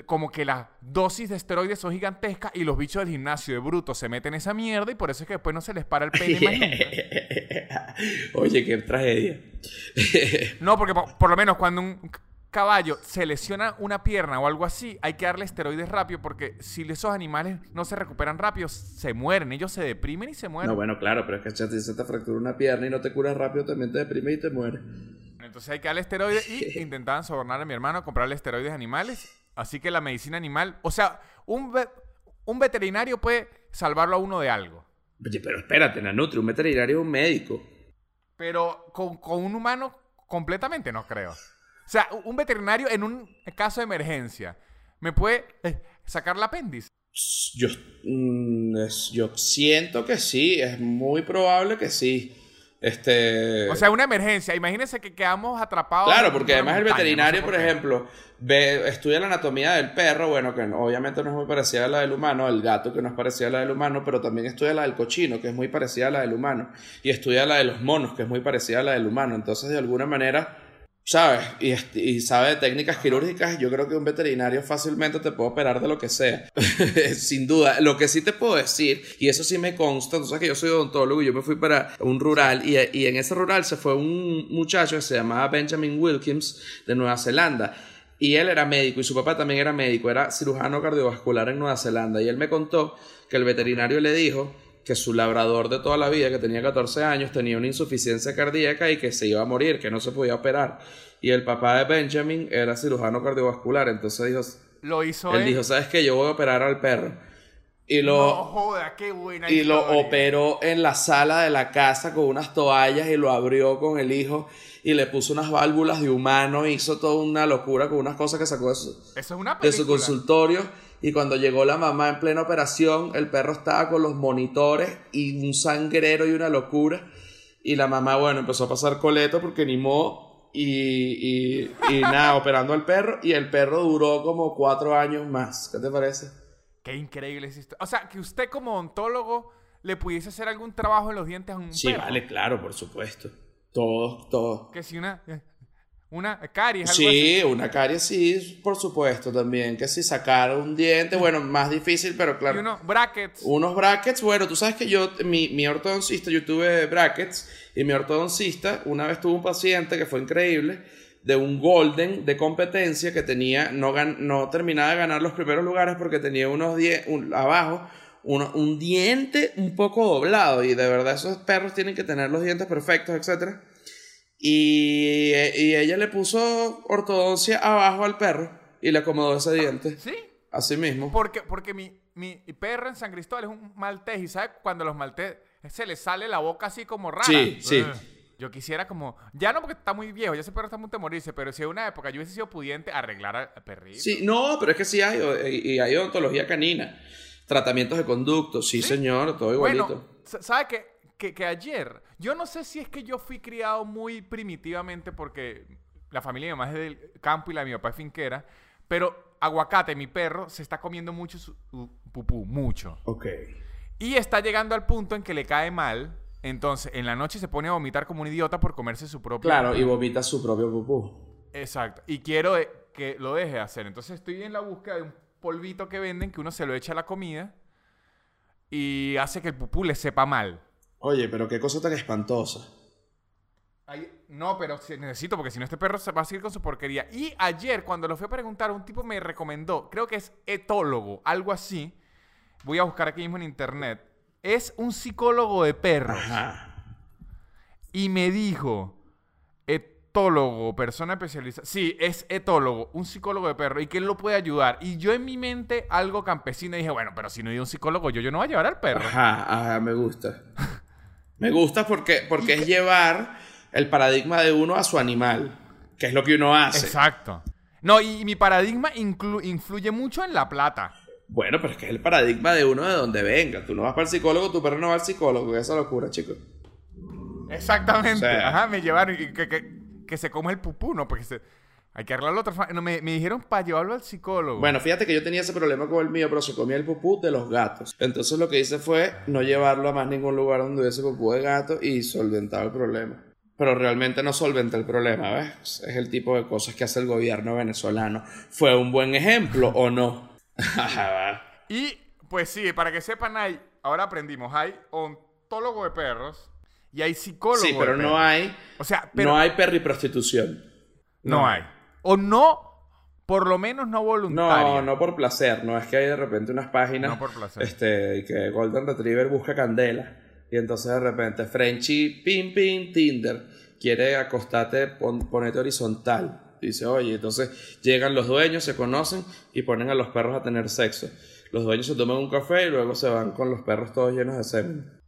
como que las dosis de esteroides son gigantescas y los bichos del gimnasio de bruto se meten esa mierda y por eso es que después no se les para el pene más nunca. Oye, qué tragedia. No, porque por, por lo menos cuando un caballo se lesiona una pierna o algo así, hay que darle esteroides rápido porque si esos animales no se recuperan rápido, se mueren. Ellos se deprimen y se mueren. No, bueno, claro, pero es que si se te fractura una pierna y no te curas rápido, también te deprime y te mueres. Entonces hay que darle esteroides y intentaban sobornar a mi hermano a comprarle esteroides animales. Así que la medicina animal, o sea, un, ve- un veterinario puede salvarlo a uno de algo. Oye, pero espérate, Nanutri, un veterinario es un médico. Pero con, con un humano completamente no creo. O sea, un veterinario en un caso de emergencia me puede eh, sacar el apéndice. Yo, mm, yo siento que sí, es muy probable que sí. Este. O sea, una emergencia. Imagínense que quedamos atrapados. Claro, porque además el veterinario, no sé por qué. ejemplo, ve, estudia la anatomía del perro, bueno, que obviamente no es muy parecida a la del humano, el gato que no es parecida a la del humano, pero también estudia la del cochino, que es muy parecida a la del humano, y estudia la de los monos, que es muy parecida a la del humano. Entonces, de alguna manera, ¿sabes? Y, y sabe de técnicas quirúrgicas, yo creo que un veterinario fácilmente te puede operar de lo que sea. Sin duda. Lo que sí te puedo decir, y eso sí me consta, tú sabes que yo soy odontólogo y yo me fui para un rural, y, y en ese rural se fue un muchacho que se llamaba Benjamin Wilkins de Nueva Zelanda. Y él era médico y su papá también era médico, era cirujano cardiovascular en Nueva Zelanda. Y él me contó que el veterinario le dijo que su labrador de toda la vida, que tenía 14 años, tenía una insuficiencia cardíaca y que se iba a morir, que no se podía operar. Y el papá de Benjamin era cirujano cardiovascular, entonces dijo, Lo hizo él él. dijo, ¿sabes qué? Yo voy a operar al perro. Y lo, No joda, qué buena y lo operó en la sala de la casa con unas toallas y lo abrió con el hijo y le puso unas válvulas de humano, hizo toda una locura con unas cosas que sacó de su, Eso es una de su consultorio y cuando llegó la mamá en plena operación, el perro estaba con los monitores y un sangrero y una locura y la mamá, bueno, empezó a pasar coleto porque ni mo y, y, y nada, operando al perro y el perro duró como cuatro años más. ¿Qué te parece? Qué increíble es esto. O sea, que usted como odontólogo le pudiese hacer algún trabajo en los dientes a un Sí, perro. vale, claro, por supuesto. Todos, todos. Que si una... Una caries, algo así. Sí, una carie sí, por supuesto también. Que si sacar un diente, bueno, más difícil, pero Y claro. unos brackets. Unos brackets, bueno, tú sabes que yo, mi, mi ortodoncista, yo tuve brackets y mi ortodoncista una vez tuvo un paciente que fue increíble de un golden de competencia que tenía, no, gan- no terminaba de ganar los primeros lugares porque tenía unos dientes, abajo, uno- un diente un poco doblado y de verdad esos perros tienen que tener los dientes perfectos, etcétera. Y, y ella le puso ortodoncia abajo al perro y le acomodó ese diente. ¿Sí? Así mismo. Porque, porque mi, mi perro en San Cristóbal es un maltés. Y ¿sabes? Cuando los maltés se les sale la boca así como rara. Sí, sí. Ugh. Yo quisiera como... Ya no porque está muy viejo. Ya ese perro está de morirse. Pero si en una época yo hubiese sido pudiente arreglar al perrito. Sí, no, pero es que sí hay, y hay odontología canina. Tratamientos de conducto, sí, señor, todo igualito. Bueno, sa- ¿sabes qué? Que, que ayer, yo no sé si es que yo fui criado muy primitivamente porque la familia de mi mamá es del campo y la de mi papá es finquera, pero aguacate, mi perro, se está comiendo mucho su pupú, mucho. Ok. Y está llegando al punto en que le cae mal, entonces en la noche se pone a vomitar como un idiota por comerse su propio Claro, y vomita su propio pupú. Exacto. Y quiero que lo deje de hacer. Entonces estoy en la búsqueda de un polvito que venden que uno se lo echa a la comida y hace que el pupú le sepa mal. Oye, pero qué cosa tan espantosa. no, pero necesito, porque si no este perro se va a seguir con su porquería. Y ayer, cuando lo fui a preguntar, un tipo me recomendó, creo que es etólogo, algo así. Voy a buscar aquí mismo en internet. Es un psicólogo de perros. Y me dijo, etólogo, persona especializada. Sí, es etólogo, un psicólogo de perros y que él lo puede ayudar. Y yo en mi mente, algo campesino, dije, bueno, pero si no hay un psicólogo, yo, yo no voy a llevar al perro. Ajá, ajá, me gusta. Me gusta porque, porque es llevar el paradigma de uno a su animal, que es lo que uno hace. Exacto. No, y, mi paradigma influye mucho en la plata. Bueno, pero es que es el paradigma de uno de donde venga. Tú no vas para el psicólogo, tu perro no va al psicólogo. Esa locura, chicos. Exactamente. Ajá, me llevaron que, que, se come el pupú, ¿no? Porque hay que arreglarlo otra no, me, me, dijeron para llevarlo al psicólogo. Bueno, fíjate que yo tenía ese problema con el mío, pero se comía el pupú de los gatos. Entonces lo que hice fue no llevarlo a más ningún lugar donde hubiese pupú de gato y solventaba el problema pero realmente no solventa el problema, ¿ves? Es el tipo de cosas que hace el gobierno venezolano. ¿Fue un buen ejemplo o no? y pues sí, para que sepan, hay, ahora aprendimos, hay ontólogo de perros y hay psicólogo. Sí, pero no hay, o sea, no hay perriprostitución. No, no hay. O no por lo menos no voluntaria. No, no por placer. No es que hay de repente unas páginas. No por placer. Este, que Golden Retriever busca candela. Y entonces de repente, Frenchy, pim, pim, Tinder, quiere acostarte, ponerte horizontal. Dice, oye, entonces llegan los dueños, se conocen y ponen a los perros a tener sexo. Los dueños se toman un café y luego se van con los perros todos llenos de semen.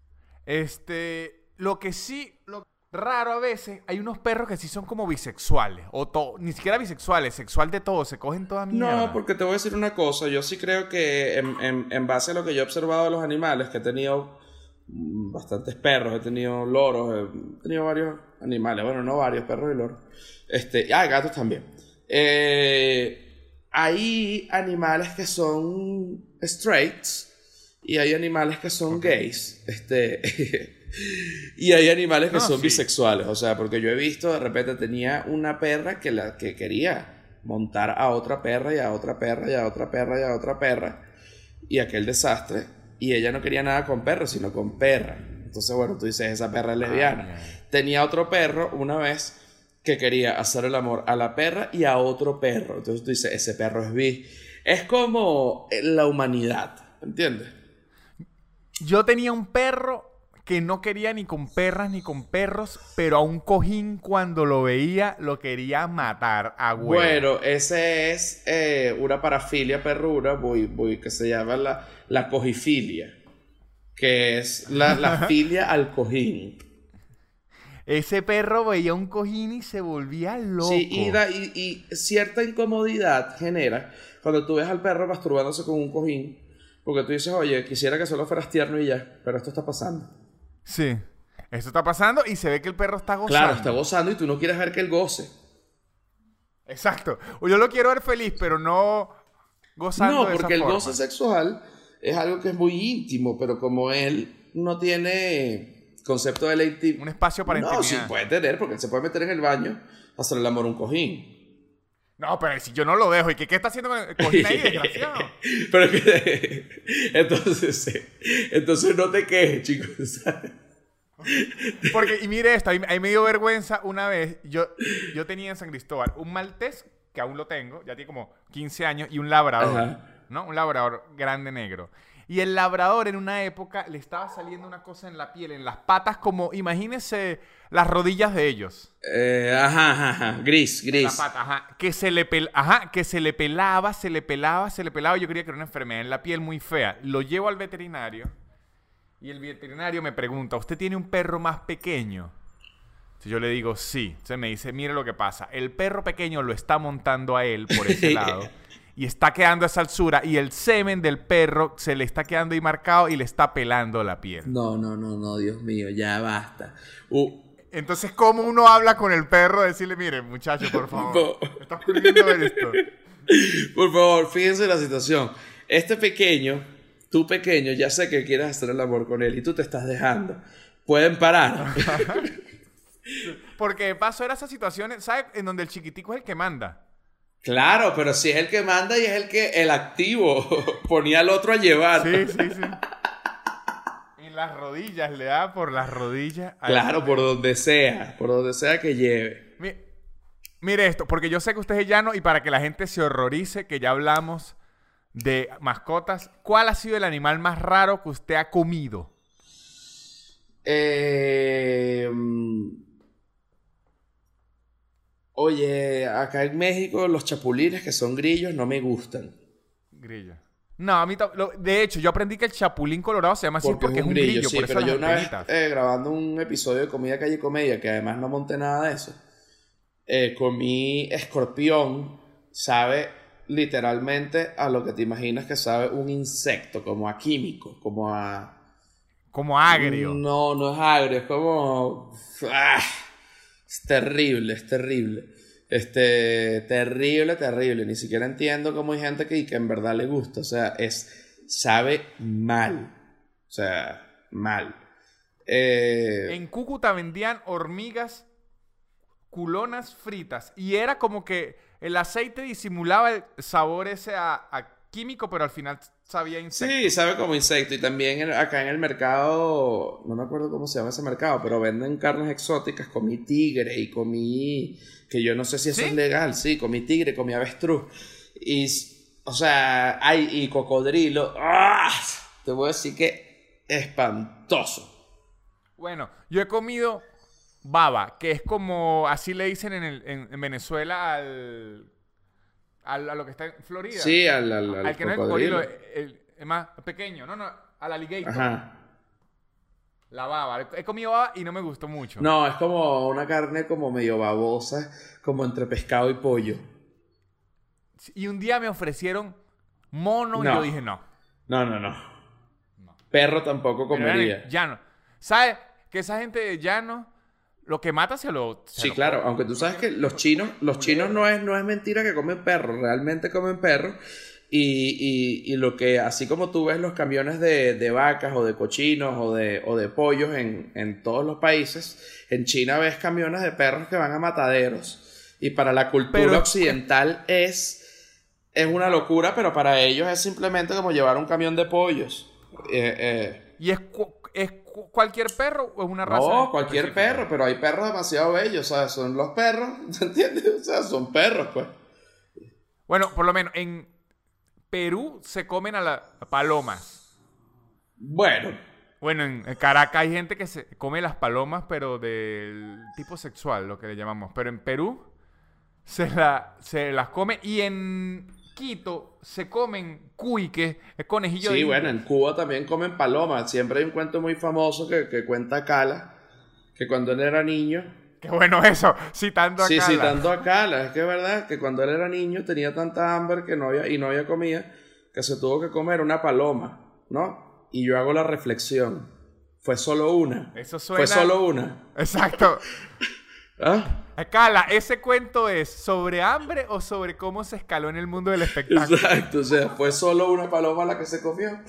Este, lo que sí, lo raro a veces, hay unos perros que sí son como bisexuales. O ni siquiera bisexuales, sexual de todo, se cogen toda mierda. No, porque te voy a decir una cosa. Yo sí creo que en, en base a lo que yo he observado de los animales, que he tenido bastantes perros, he tenido loros, he tenido varios animales, bueno, no varios, perros y loros. Este, ah, gatos también. Eh, hay animales que son straights y hay animales que son gays. Este, y hay animales que ah, son bisexuales. O sea, porque yo he visto, de repente tenía una perra que, la, que quería montar a otra perra y a otra perra y a otra perra y a otra perra. Y aquel desastre y ella no quería nada con perro, sino con perra. Entonces, bueno, tú dices, esa perra es lesbiana. Tenía otro perro una vez que quería hacer el amor a la perra y a otro perro. Entonces tú dices, ese perro es bi. Es como la humanidad, ¿entiendes? Yo tenía un perro que no quería ni con perras ni con perros, pero a un cojín cuando lo veía lo quería matar a huevo. Bueno, ese es eh, una parafilia perrura, voy, voy, que se llama la la cogifilia, que es la, filia al cojín. Ese perro veía un cojín y se volvía loco. Sí, y, y, cierta incomodidad genera cuando tú ves al perro masturbándose con un cojín. Porque tú dices, oye, quisiera que solo fueras tierno y ya, pero esto está pasando. Sí, esto está pasando y se ve que el perro está gozando. Claro, está gozando y tú no quieres ver que él goce. Exacto. Yo lo quiero ver feliz, pero no gozando. No, porque el goce sexual es algo que es muy íntimo, pero como él no tiene concepto de la Un espacio para No, sí puede tener, porque él se puede meter en el baño a hacer el amor un cojín. No, pero si yo no lo dejo, ¿y qué, qué está haciendo con el cojín ahí, desgraciado? pero que... entonces, entonces no te quejes, chicos. Porque, y mire esto, ahí, me dio vergüenza una vez, yo, yo tenía en San Cristóbal un maltés, que aún lo tengo, ya tiene como 15 años, y un labrador. Ajá. ¿no? Un labrador grande negro. Y el labrador en una época le estaba saliendo una cosa en la piel, en las patas, como, imagínese las rodillas de ellos. Eh, ajá, ajá, gris, gris. ajá, que se, le ajá, que se le pelaba, se le pelaba, se le pelaba. Yo creía que era una enfermedad en la piel muy fea. Lo llevo al veterinario y el veterinario me pregunta, ¿usted tiene un perro más pequeño? yo le digo, sí. Entonces me dice, mire lo que pasa. El perro pequeño lo está montando a él por ese lado y está quedando a esa altura y el semen del perro se le está quedando ahí marcado y le está pelando la piel. No, no, no, no, Dios mío, ya basta. Uh. Entonces, ¿cómo uno habla con el perro? Decirle, mire, muchacho, por favor, estás pudiendo ver esto. Por favor, fíjense la situación. Este pequeño, tú pequeño, ya sé que quieres hacer el amor con él y tú te estás dejando. Pueden parar. Porque de paso era esa situación, ¿sabes? En donde el chiquitico es el que manda. Claro, pero si es el que manda y es el que el activo ponía al otro a llevar. Sí, sí, sí. En las rodillas, le da por las rodillas. Claro, por donde sea, por donde sea que lleve. Mire, esto, porque yo sé que usted es llano y para que la gente se horrorice, que ya hablamos de mascotas, ¿cuál ha sido el animal más raro que usted ha comido? Eh, oye, acá en México los chapulines que son grillos no me gustan. Grillos. No, a mí de hecho yo aprendí que el chapulín colorado se llama así porque, es un grillo, sí, pero yo una vez eh, grabando un episodio de Comida Calle Comedia que además no monté nada de eso, eh, comí escorpión, sabe literalmente a lo que te imaginas que sabe un insecto, como a químico, como a como agrio. No, no es agrio, es como. ¡Ah! Es terrible, es terrible. Este, terrible, terrible. Ni siquiera entiendo cómo hay gente que, que en verdad le gusta. O sea, es. Sabe mal. O sea, mal. Eh, en Cúcuta vendían hormigas culonas fritas. Y era como que el aceite disimulaba el sabor ese a químico, pero al final sabía insecto. Sí, sabe como insecto. Y también acá en el mercado, no me acuerdo cómo se llama ese mercado, pero venden carnes exóticas. Comí tigre y comí, que yo no sé si eso es legal, sí, comí tigre, comí avestruz. Y, o sea, hay, y cocodrilo. ¡Ah! Te voy a decir que espantoso. Bueno, yo he comido baba, que es como, así le dicen en, el, en Venezuela al a lo que está en Florida. Sí, al, al, al, que no es el cocodrilo, es más pequeño. No, no, al alligator. Ajá. La baba. He comido baba y no me gustó mucho. No, es como una carne como medio babosa, como entre pescado y pollo. Y un día me ofrecieron mono y yo dije no. No, no, no. Perro tampoco comería. Llano. ¿Sabes? Que esa gente de llano lo que mata se lo. sí, claro, aunque tú sabes que los chinos, los chinos no es, no es mentira que comen perros, realmente comen perros. Y, y, lo que, así como tú ves los camiones de, de vacas o de cochinos o de, o de pollos en, en, todos los países, en China ves camiones de perros que van a mataderos. Y para la cultura occidental es, es una locura, pero para ellos es simplemente como llevar un camión de pollos. Eh, eh. Y es cualquier perro o es una raza? No, cualquier perro, pero hay perros demasiado bellos, o sea, son los perros, ¿entiendes? O sea, son perros, pues. Bueno, por lo menos en Perú se comen a las palomas. Bueno. Bueno, en Caracas hay gente que se come las palomas, pero del tipo sexual, lo que le llamamos. Pero en Perú se, la, se las come y en Quito se comen cuy, que es conejillo Sí, bueno, en Cuba también comen palomas. Siempre hay un cuento muy famoso que, que cuenta Cala, que cuando él era niño... Qué bueno eso, citando a sí, Cala. Sí, citando a Cala. Es que es verdad que cuando él era niño tenía tanta hambre que no había, y no había comida que se tuvo que comer una paloma, ¿no? Y yo hago la reflexión. Fue solo una. Eso suena... Fue solo una. Exacto. ¿Ah? Cala, ¿ese cuento es sobre hambre o sobre cómo se escaló en el mundo del espectáculo? Exacto, o sea, fue solo una paloma la que se comió.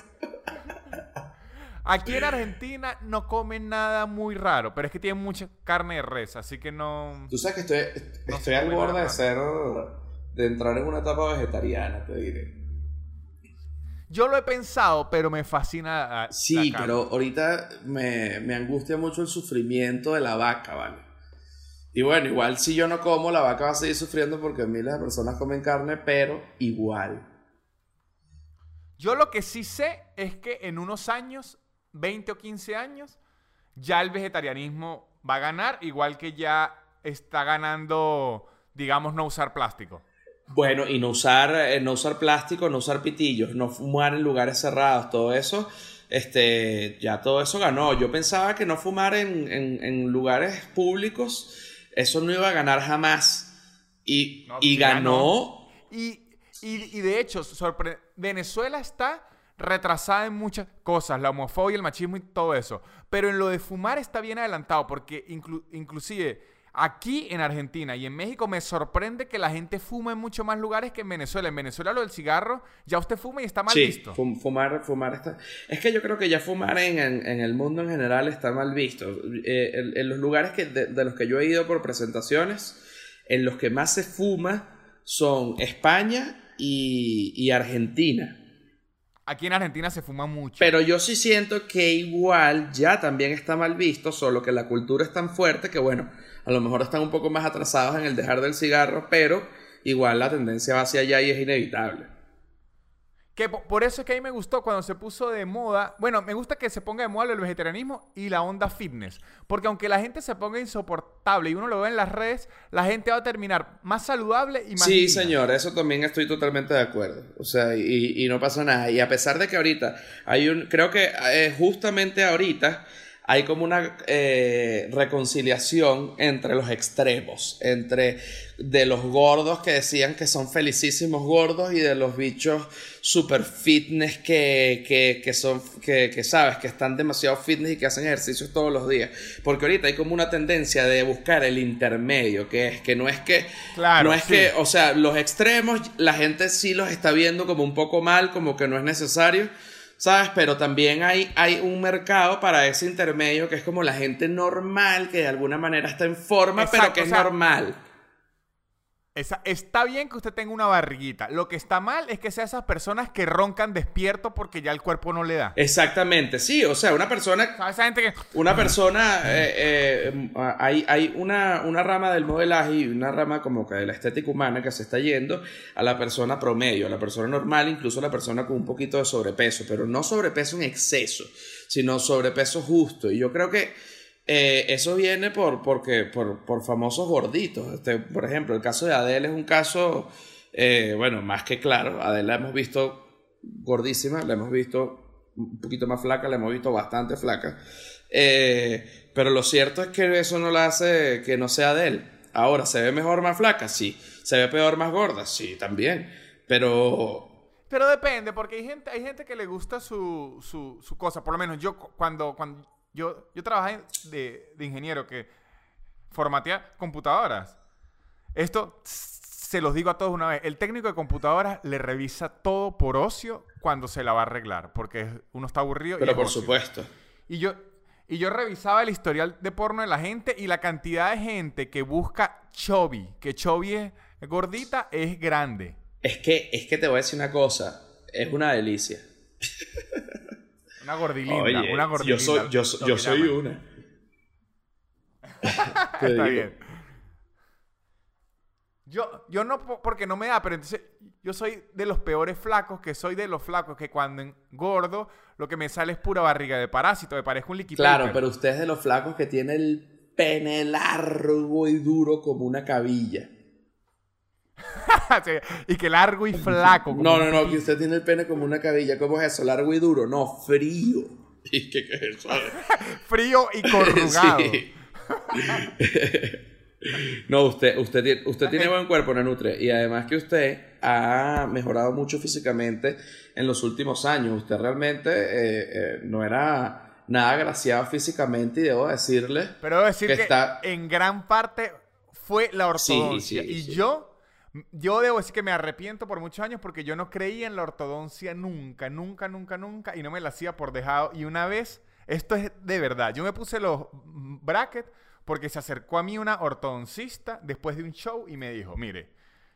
Aquí en Argentina no comen nada muy raro, pero es que tienen mucha carne de res, así que no. Tú sabes que estoy, estoy al borde de ser. de entrar en una etapa vegetariana, te diré. Yo lo he pensado, pero me fascina. sí, pero ahorita me, me angustia mucho el sufrimiento de la vaca, ¿vale? Y bueno, igual si yo no como, la vaca va a seguir sufriendo porque miles de personas comen carne, pero igual. Yo lo que sí sé es que en unos años, 20 o 15 años, ya el vegetarianismo va a ganar, igual que ya está ganando, digamos, no usar plástico. Bueno, y no usar, eh, no usar plástico, no usar pitillos, no fumar en lugares cerrados, todo eso, este, ya todo eso ganó. Yo pensaba que no fumar en, en lugares públicos eso no iba a ganar jamás. Y, y ganó. Y, y, de hecho, Venezuela está retrasada en muchas cosas, la homofobia, el machismo y todo eso. Pero en lo de fumar está bien adelantado, porque inclusive Aquí en Argentina y en México me sorprende que la gente fuma en muchos más lugares que en Venezuela. En Venezuela lo del cigarro, ya usted fuma y está mal visto. fumar, fumar está... Es que yo creo que ya fumar en, el mundo en general está mal visto. Eh, en, los lugares que, de, los que yo he ido por presentaciones, en los que más se fuma son España y, Argentina. Aquí en Argentina se fuma mucho. Pero yo sí siento que igual ya también está mal visto, solo que la cultura es tan fuerte que bueno, a lo mejor están un poco más atrasados en el dejar del cigarro, pero igual la tendencia va hacia allá y es inevitable. Que por eso es que a mí me gustó cuando se puso de moda. Bueno, me gusta que se ponga de moda el vegetarianismo y la onda fitness. Porque aunque la gente se ponga insoportable y uno lo ve en las redes, la gente va a terminar más saludable y más. Sí, señor, eso también estoy totalmente de acuerdo. O sea, y, y, no pasa nada. Y a pesar de que ahorita hay un. Creo que eh, justamente ahorita hay como una eh, reconciliación entre los extremos, entre de los gordos que decían que son felicísimos gordos y de los bichos super fitness que, que, que son, que, que, sabes, que están demasiado fitness y que hacen ejercicios todos los días. Porque ahorita hay como una tendencia de buscar el intermedio, que es que no es que, claro, no es que, o sea, los extremos, la gente sí los está viendo como un poco mal, como que no es necesario ¿sabes? Pero también hay, hay un mercado para ese intermedio que es como la gente normal, que de alguna manera está en forma, pero que es normal está bien que usted tenga una barriguita. Lo que está mal es que sea esas personas que roncan despierto porque ya el cuerpo no le da. Exactamente, sí. O sea, una persona. ¿Sabes? Esa gente que. Una persona. Eh, eh, hay hay una, una, rama del modelaje y una rama como que de la estética humana que se está yendo a la persona promedio, a la persona normal, incluso a la persona con un poquito de sobrepeso. Pero no sobrepeso en exceso, sino sobrepeso justo. Y yo creo que eh, eso viene por, porque, por, por famosos gorditos. Este, por ejemplo, el caso de Adele es un caso, eh, bueno, más que claro. Adele la hemos visto gordísima, la hemos visto un poquito más flaca, la hemos visto bastante flaca. Eh, pero lo cierto es que eso no la hace que no sea Adele. Ahora, ¿se ve mejor más flaca? Sí. ¿Se ve peor más gorda? Sí, también. Pero pero depende, porque hay gente, hay gente que le gusta su, su, su, cosa. Por lo menos yo cuando, cuando yo, yo trabajé de, de ingeniero que formatea computadoras. Esto se los digo a todos una vez. El técnico de computadoras le revisa todo por ocio cuando se la va a arreglar, porque uno está aburrido. Pero por supuesto. Y yo, y yo revisaba el historial de porno de la gente y la cantidad de gente que busca chubby, que chubby es gordita, es grande. Es que, es que te voy a decir una cosa, es una delicia. Una gordilinda, una gordilinda. Yo soy, yo, yo soy una. Está bien. Yo, yo no, porque no me da, pero entonces yo soy de los peores flacos, que soy de los flacos que cuando engordo lo que me sale es pura barriga de parásito, me parezco un líquido. Claro, pero usted es de los flacos que tiene el pene largo y duro como una cabilla. y que largo y flaco. no, no, no, que usted tiene el pene como una cabilla. ¿Cómo es eso? ¿Largo y duro? No, frío. ¿Y qué, es eso? frío y corrugado. no, usted, usted, usted tiene buen cuerpo, Nanutre. Y además que usted ha mejorado mucho físicamente en los últimos años. Usted realmente eh, eh, no era nada agraciado físicamente y debo decirle... Pero debo decir que, está... en gran parte fue la ortodoncia. y yo yo debo decir que me arrepiento por muchos años porque yo no creía en la ortodoncia nunca, nunca, nunca, nunca y no me la hacía por dejado. Y una vez, esto es de verdad, yo me puse los brackets porque se acercó a mí una ortodoncista después de un show y me dijo, mire,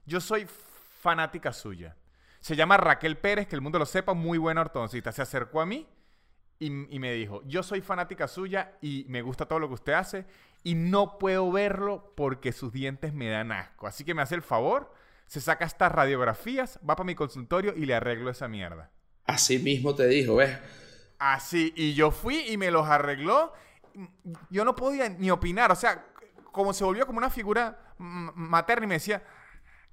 yo soy fanática suya. Se llama Raquel Pérez, que el mundo lo sepa, muy buena ortodoncista. Se acercó a mí y, y, me dijo, yo soy fanática suya y me gusta todo lo que usted hace y no puedo verlo porque sus dientes me dan asco. Así que me hace el favor, se saca estas radiografías, va para mi consultorio y le arreglo esa mierda. Así mismo te dijo, ¿ves? Así, y yo fui y me los arregló. Yo no podía ni opinar, o sea, como se volvió como una figura materna y me decía,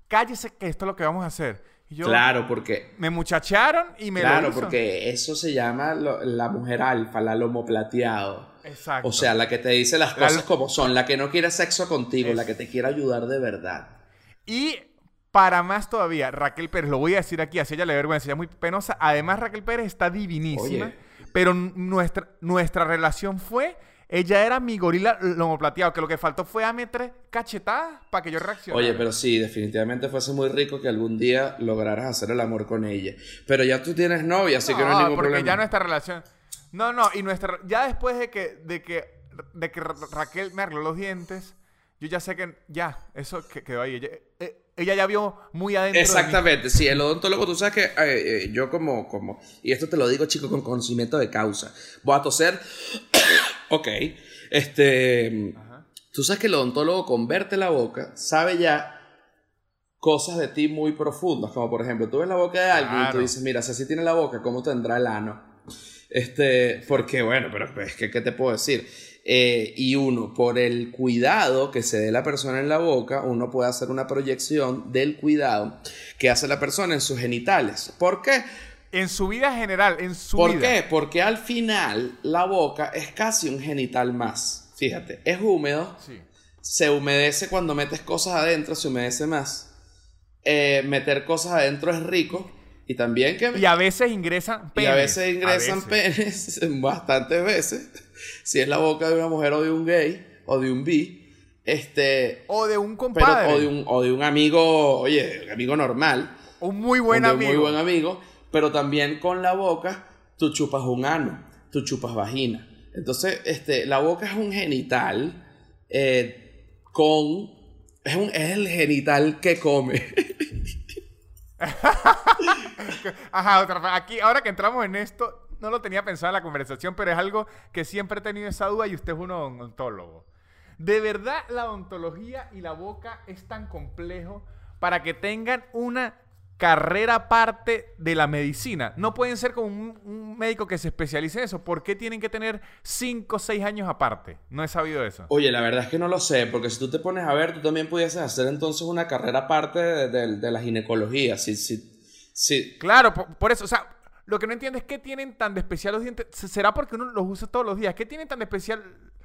cállese que esto es lo que vamos a hacer. Claro, porque... Me muchacharon y me Claro, porque eso se llama la mujer alfa, la lomo plateado. Exacto. O sea, la que te dice las cosas como son, la que no quiere sexo contigo, la que te quiere ayudar de verdad. Y para más todavía, Raquel Pérez, lo voy a decir aquí, así ella le vergüenza, ella es muy penosa. Además, Raquel Pérez está divinísima. Pero nuestra, nuestra relación fue ella era mi gorila lomo plateado, que lo que faltó fue a tres cachetadas para que yo reaccionara. Oye, pero sí, definitivamente fuese muy rico que algún día lograras hacer el amor con ella. Pero ya tú tienes novia, así que no hay ningún porque problema. ya nuestra relación... No, no, y nuestra. Ya después de que, de que, de que Raquel me arregló los dientes, yo ya sé que ya, eso que quedó ahí. Eh, ella ya vio muy adentro. Exactamente, sí, el odontólogo, tú sabes que eh, eh, yo como, como, y esto te lo digo chico con conocimiento de causa, voy a toser, ok, este, tú sabes que el odontólogo convierte la boca, sabe ya cosas de ti muy profundas, como por ejemplo, tú ves la boca de alguien y tú dices, mira, si así tiene la boca, ¿cómo tendrá el ano? Este, porque bueno, pero es que, ¿qué te puedo decir? Eh, y uno, por el cuidado que se dé la persona en la boca, uno puede hacer una proyección del cuidado que hace la persona en sus genitales. ¿Por qué? En su vida general, en su vida. ¿Por qué? Porque al final la boca es casi un genital más. Fíjate, es húmedo. Se humedece cuando metes cosas adentro, se humedece más. Eh, meter cosas adentro es rico. Y también que... Y a veces ingresan penes. Y a veces ingresan penes, bastantes veces si es la boca de una mujer o de un gay o de un bi, este... O de un compadre. o, de un, o de un amigo, oye, un amigo normal. Un muy buen amigo. Un muy buen amigo, pero también con la boca tú chupas un ano, tú chupas vagina. Entonces, este, la boca es un genital eh, con... Es, un, es el genital que come. Ajá, otra, aquí, ahora que entramos en esto, no lo tenía pensado en la conversación, pero es algo que siempre he tenido esa duda y usted es un odontólogo. ¿De verdad la odontología y la boca es tan complejo para que tengan una carrera aparte de la medicina? No pueden ser como un, médico que se especialice en eso. ¿Por qué tienen que tener 5 o 6 años aparte? No he sabido eso. Oye, la verdad es que no lo sé, porque si tú te pones a ver, tú también pudieses hacer entonces una carrera aparte de, la ginecología. Sí, sí, sí. Claro, por, eso, o sea, lo que no entiendo es qué tienen tan de especial los dientes. ¿Será porque uno los usa todos los días? ¿Qué tienen tan de especial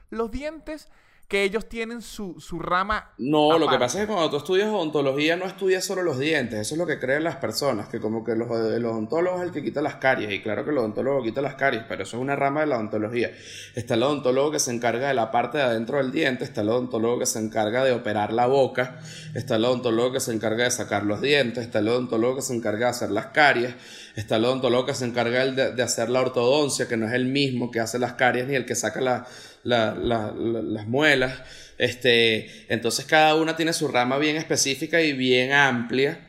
los dientes que ellos tienen su, rama. No, lo que pasa es que cuando tú estudias odontología no estudias solo los dientes, eso es lo que creen las personas, que como que los, el odontólogo es el que quita las caries, y claro que el odontólogo quita las caries, pero eso es una rama de la odontología. Está el odontólogo que se encarga de la parte de adentro del diente, está el odontólogo que se encarga de operar la boca, está el odontólogo que se encarga de sacar los dientes, está el odontólogo que se encarga de hacer las caries, está el odontólogo que se encarga de, de hacer la ortodoncia, que no es el mismo que hace las caries ni el que saca la las muelas. Este, entonces cada una tiene su rama bien específica y bien amplia.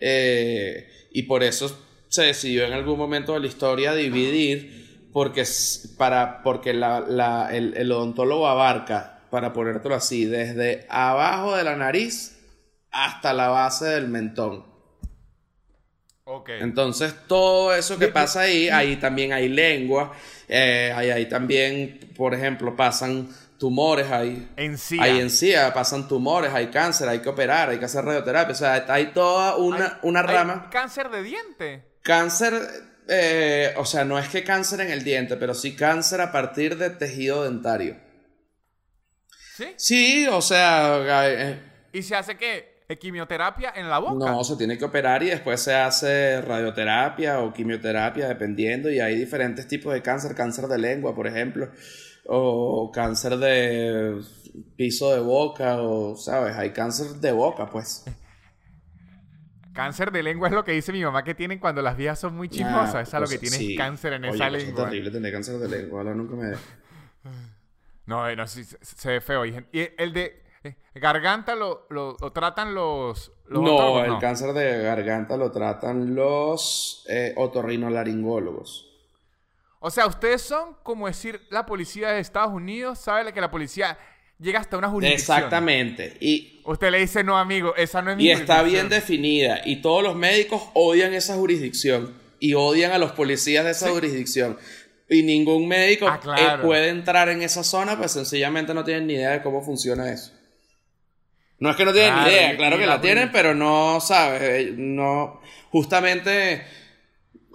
Eh, y por eso se decidió en algún momento de la historia dividir, porque, para, porque el, el odontólogo abarca, para ponértelo así, desde abajo de la nariz hasta la base del mentón. Entonces, todo eso que pasa ahí, ahí también hay lengua, eh, ahí, también, por ejemplo, pasan tumores, ahí. Encía. Hay encía, pasan tumores, hay cáncer, hay que operar, hay que hacer radioterapia. O sea, hay toda una, una rama. ¿Cáncer de diente? Cáncer, eh, o sea, no es que cáncer en el diente, pero sí cáncer a partir de tejido dentario. ¿Sí? Sí, o sea. Eh, ¿Y se hace qué? Quimioterapia en la boca. No, se tiene que operar y después se hace radioterapia o quimioterapia, dependiendo. Y hay diferentes tipos de cáncer: cáncer de lengua, por ejemplo, o cáncer de piso de boca, o, ¿sabes? Hay cáncer de boca, pues. Cáncer de lengua es lo que dice mi mamá que tienen cuando las viejas son muy chismosas. Ah, es a lo pues que tienen cáncer en esa pues lengua. Es terrible tener cáncer de lengua. Ahora nunca me. No, no, sí, se ve feo. Y el de ¿Garganta lo, lo, tratan los, no, el cáncer de garganta lo tratan los eh, otorrinolaringólogos. O sea, ustedes son como decir la policía de Estados Unidos, sabe que la policía llega hasta una jurisdicción. Exactamente. Y usted le dice, no, amigo, esa no es mi Y está bien definida. Y todos los médicos odian esa jurisdicción. Y odian a los policías de esa jurisdicción. Y ningún médico ah, eh, puede entrar en esa zona, pues sencillamente no tienen ni idea de cómo funciona eso. No es que no tienen ni idea, claro que la, tienen, pero no, ¿sabes? Eh, no, justamente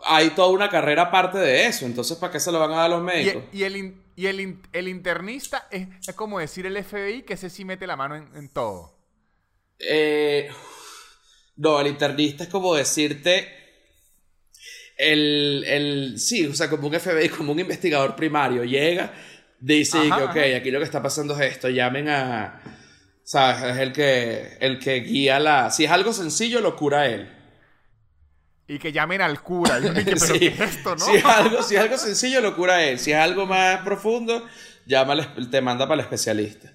hay toda una carrera aparte de eso, entonces ¿para qué se lo van a dar a los médicos? Y, el, y el, internista es, como decir el FBI que ese sí mete la mano en, todo. Eh, no, el internista es como decirte el, el, sí, o sea, como un FBI, como un investigador primario, llega, dice que, ok, aquí lo que está pasando es esto, llamen a ¿Sabes? Es el que, el que guía la... Si es algo sencillo, lo cura él. Y que llamen al cura. Yo ¿pero es esto, no? Si es, algo, si es algo sencillo, lo cura él. Si es algo más profundo, llama te manda para el especialista.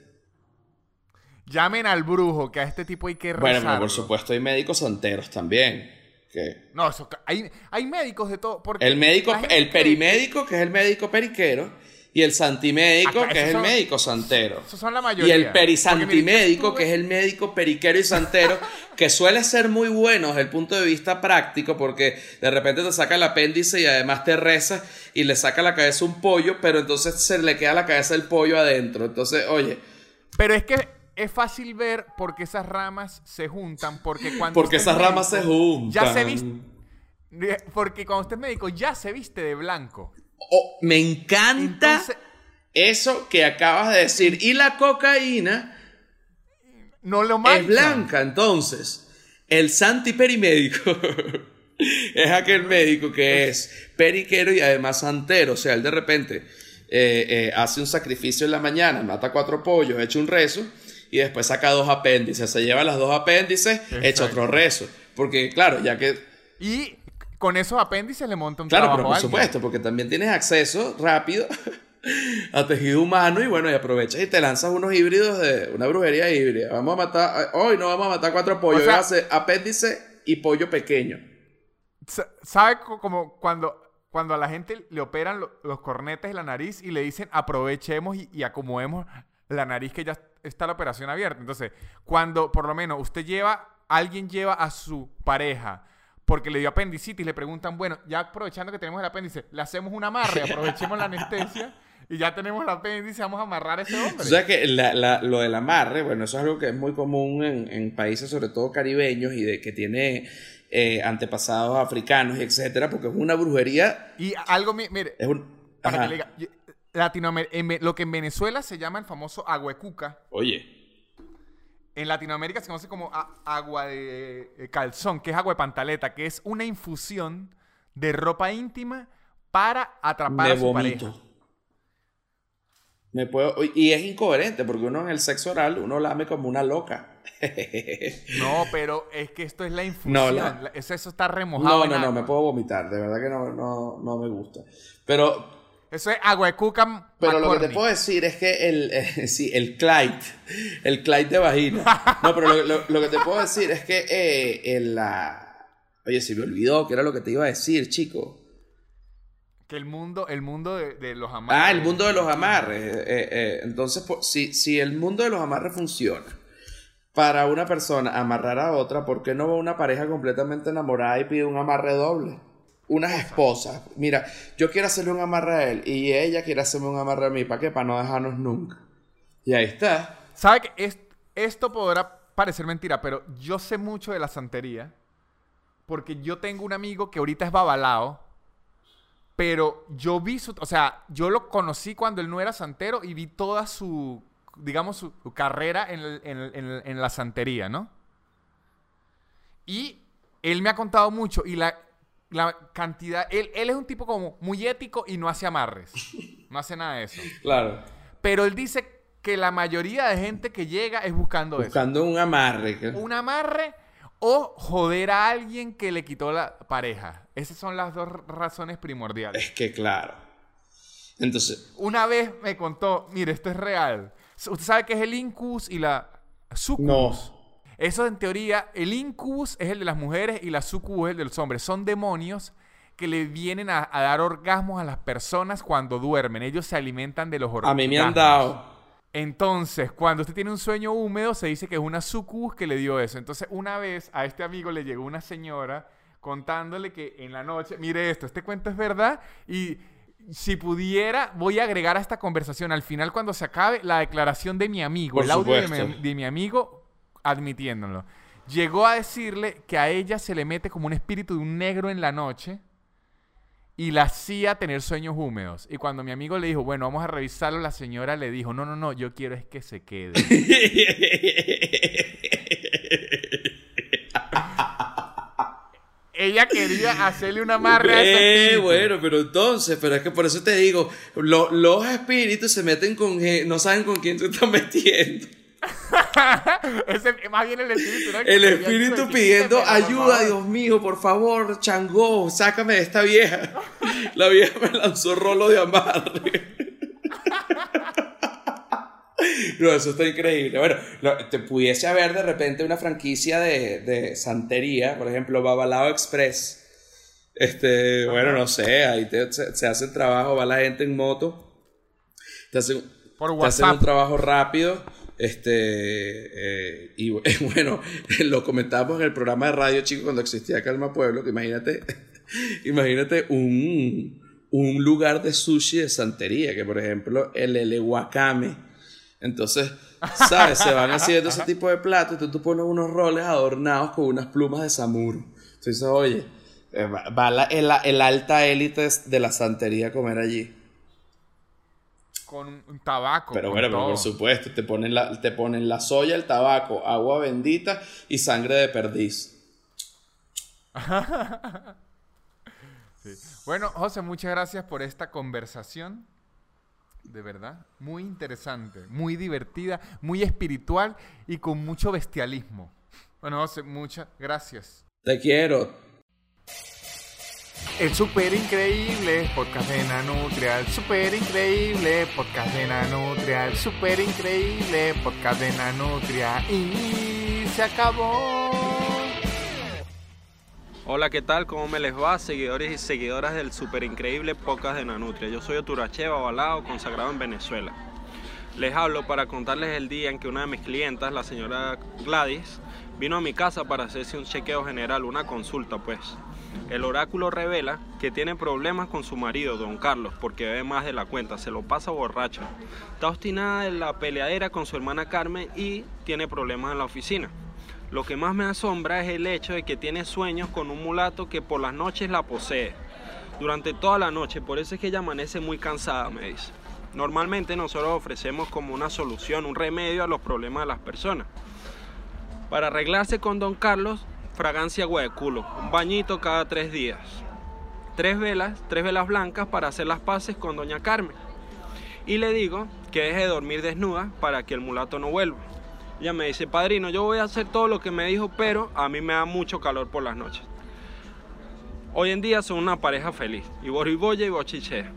Llamen al brujo, que a este tipo hay que Bueno, rezarlo. por supuesto hay médicos santeros también. Que No, eso, hay, hay médicos de todo. Porque el médico, el perimédico, que es el médico periquero, y el santimédico, que es el médico santero. Esos son la Y mayoría. el Porque, mire, perisantimédico, que es el médico periquero y santero, que suele ser muy bueno desde el punto de vista práctico, porque de repente te saca el apéndice y además te reza y le saca la cabeza un pollo, pero entonces se le queda la cabeza del pollo adentro. Entonces, oye, Pero es que es fácil ver porque esas ramas se juntan. Porque cuando. porque esas ramas se juntan. Ya se viste. Porque cuando usted es médico, ya se viste de blanco. Oh, me encanta Entonces, eso que acabas de decir. Y la cocaína no lo es manchan. blanca, entonces. El santiperimédico es aquel médico que es periquero y además santero. O sea, él de repente eh, eh, hace un sacrificio en la mañana, mata cuatro pollos, echa un rezo y después saca dos apéndices. Se lleva las dos apéndices, echa Exacto. otro rezo. Porque, claro, ya que Y con esos apéndices le monta un Claro, trabajo a por supuesto, porque también tienes acceso rápido a tejido humano y bueno, y aprovechas y te lanzas unos híbridos de una brujería híbrida. Vamos a matar, hoy no vamos a matar cuatro pollos, O sea- hacer apéndice y pollo pequeño. Sa- ¿Sabe co- como cuando, cuando a la gente le operan lo- los cornetes y la nariz y le dicen aprovechemos y, y acomodemos la nariz que ya está la operación abierta? Entonces, cuando por lo menos usted lleva, alguien lleva a su pareja porque le dio apendicitis, le preguntan, bueno, ya aprovechando que tenemos el apéndice, le hacemos un amarre, aprovechemos la anestesia y ya tenemos el apéndice, vamos a amarrar a ese hombre. O sea que la- la- lo del amarre, bueno, eso es algo que es muy común en, en países, sobre todo caribeños, y de que tiene eh, antepasados africanos y etcétera, porque es una brujería. Y algo, mi- mire, Es un. para que le diga, Latinoamer- en lo que en Venezuela se llama el famoso aguecuca, Oye. En Latinoamérica se conoce como agua de eh, calzón, que es agua de pantaleta, que es una infusión de ropa íntima para atrapar me a su pareja. vomito. Me puedo, y es incoherente porque uno en el sexo oral uno lame como una loca. No, pero es que esto es la infusión. No, la- la- eso, eso está remojado. No, no, no, me puedo vomitar, de verdad que no, no, no me gusta. Pero, Eso es agua de cuca pero lo que te puedo decir es que el, eh, sí, el Clyde, el Clyde de vagina. No, pero lo, lo- lo que te puedo decir es que eh, en la... Oye, se me olvidó que era lo que te iba a decir, chico. Que el mundo, el mundo de, de los amantes. Ah, el mundo de los amarres. Eh, eh, eh, entonces, pues, si, si el mundo de los amarres funciona para una persona amarrar a otra, ¿por qué no va una pareja completamente enamorada y pide un amarre doble? Unas esposas. Mira, yo quiero hacerle un amarre a él y ella quiere hacerme un amarre a mí. ¿Para qué? Para no dejarnos nunca. Y ahí está. ¿Sabe que es- esto podrá parecer mentira, pero yo sé mucho de la santería? Porque yo tengo un amigo que ahorita es babalao, pero yo vi su, o sea, yo lo conocí cuando él no era santero y vi toda su, digamos, su, su carrera en, el- en el- en el- en la santería, ¿no? Y él me ha contado mucho y la, la cantidad, él, él es un tipo como muy ético y no hace amarres, no hace nada de eso. Claro. Pero él dice que la mayoría de gente que llega es buscando Buscando un amarre. que- eso. Un amarre o joder a alguien que le quitó la pareja. Esas son las dos razones primordiales. Es que claro. Entonces, Una vez me contó, mire, esto es real. Usted sabe qué es el incubus y la sucubus. no. Eso en teoría, el incubus es el de las mujeres y la sucubus es el de los hombres. Son demonios que le vienen a, a dar orgasmos a las personas cuando duermen. Ellos se alimentan de los orgasmos. A mí me han dado. Entonces, cuando usted tiene un sueño húmedo, se dice que es una sucubus que le dio eso. Entonces, una vez a este amigo le llegó una señora contándole que en la noche, mire esto, este cuento es verdad y si pudiera, voy a agregar a esta conversación al final cuando se acabe la declaración de mi amigo, Por el audio de supuesto. mi, de mi amigo admitiéndolo. Llegó a decirle que a ella se le mete como un espíritu de un negro en la noche y la hacía tener sueños húmedos. Y cuando mi amigo le dijo, bueno, vamos a revisarlo, la señora le dijo, no, no, no, yo quiero es que se quede. Ella quería hacerle una amarre a ese espíritu. bueno, pero entonces, pero es que por eso te digo, lo- los espíritus se meten con no saben con quién te estás metiendo. Ese- más bien el espíritu, ¿no? El espíritu pidiendo por ayuda. Dios mío, por favor, Changó, sácame de esta vieja. La vieja me lanzó rolo de amarre. no, eso está increíble. Bueno, te pudiese haber de repente una franquicia de, de santería, por ejemplo, Babalao Express. Este, bueno, no sé, ahí se, hace el trabajo, va la gente en moto, te hacen, un trabajo rápido. Este, eh, y bueno, lo comentábamos en el programa de radio, chico, cuando existía Calma Pueblo, que imagínate, imagínate un, un lugar de sushi de santería, que por ejemplo el Elewakame. Entonces, ¿sabes? Se van haciendo ese tipo de platos y tú, tú, pones unos roles adornados con unas plumas de samuro. Entonces, oye, eh, va la, el, alta élite de la santería a comer allí. Con un tabaco. Pero bueno, por supuesto, te ponen, la, te ponen la soya, el tabaco, agua bendita y sangre de perdiz. Bueno, José, muchas gracias por esta conversación. De verdad, muy interesante, muy divertida, muy espiritual y con mucho bestialismo. Bueno, José, muchas gracias. Te quiero. El super increíble podcast de Nanutria, el super increíble podcast de Nanutria, el super increíble podcast de Nanutria y se acabó. Hola, ¿qué tal? ¿Cómo me les va? Seguidores y seguidoras del super increíble podcast de Nanutria. Yo soy Oturacheva Balao, consagrado en Venezuela. Les hablo para contarles el día en que una de mis clientas, la señora Gladys, vino a mi casa para hacerse un chequeo general, una consulta pues. El oráculo revela que tiene problemas con su marido, don Carlos, porque bebe más de la cuenta, se lo pasa borracho. Está obstinada en la peleadera con su hermana Carmen y tiene problemas en la oficina. Lo que más me asombra es el hecho de que tiene sueños con un mulato que por las noches la posee. Durante toda la noche, por eso es que ella amanece muy cansada, me dice. Normalmente nosotros ofrecemos como una solución, un remedio a los problemas de las personas. Para arreglarse con Don Carlos, fragancia culo, un bañito cada tres días. Tres velas, tres velas blancas para hacer las paces con Doña Carmen. Y le digo que deje de dormir desnuda para que el mulato no vuelva. Ella me dice, padrino, yo voy a hacer todo lo que me dijo, pero a mí me da mucho calor por las noches. Hoy en día son una pareja feliz, y Boriboya y Bochichea.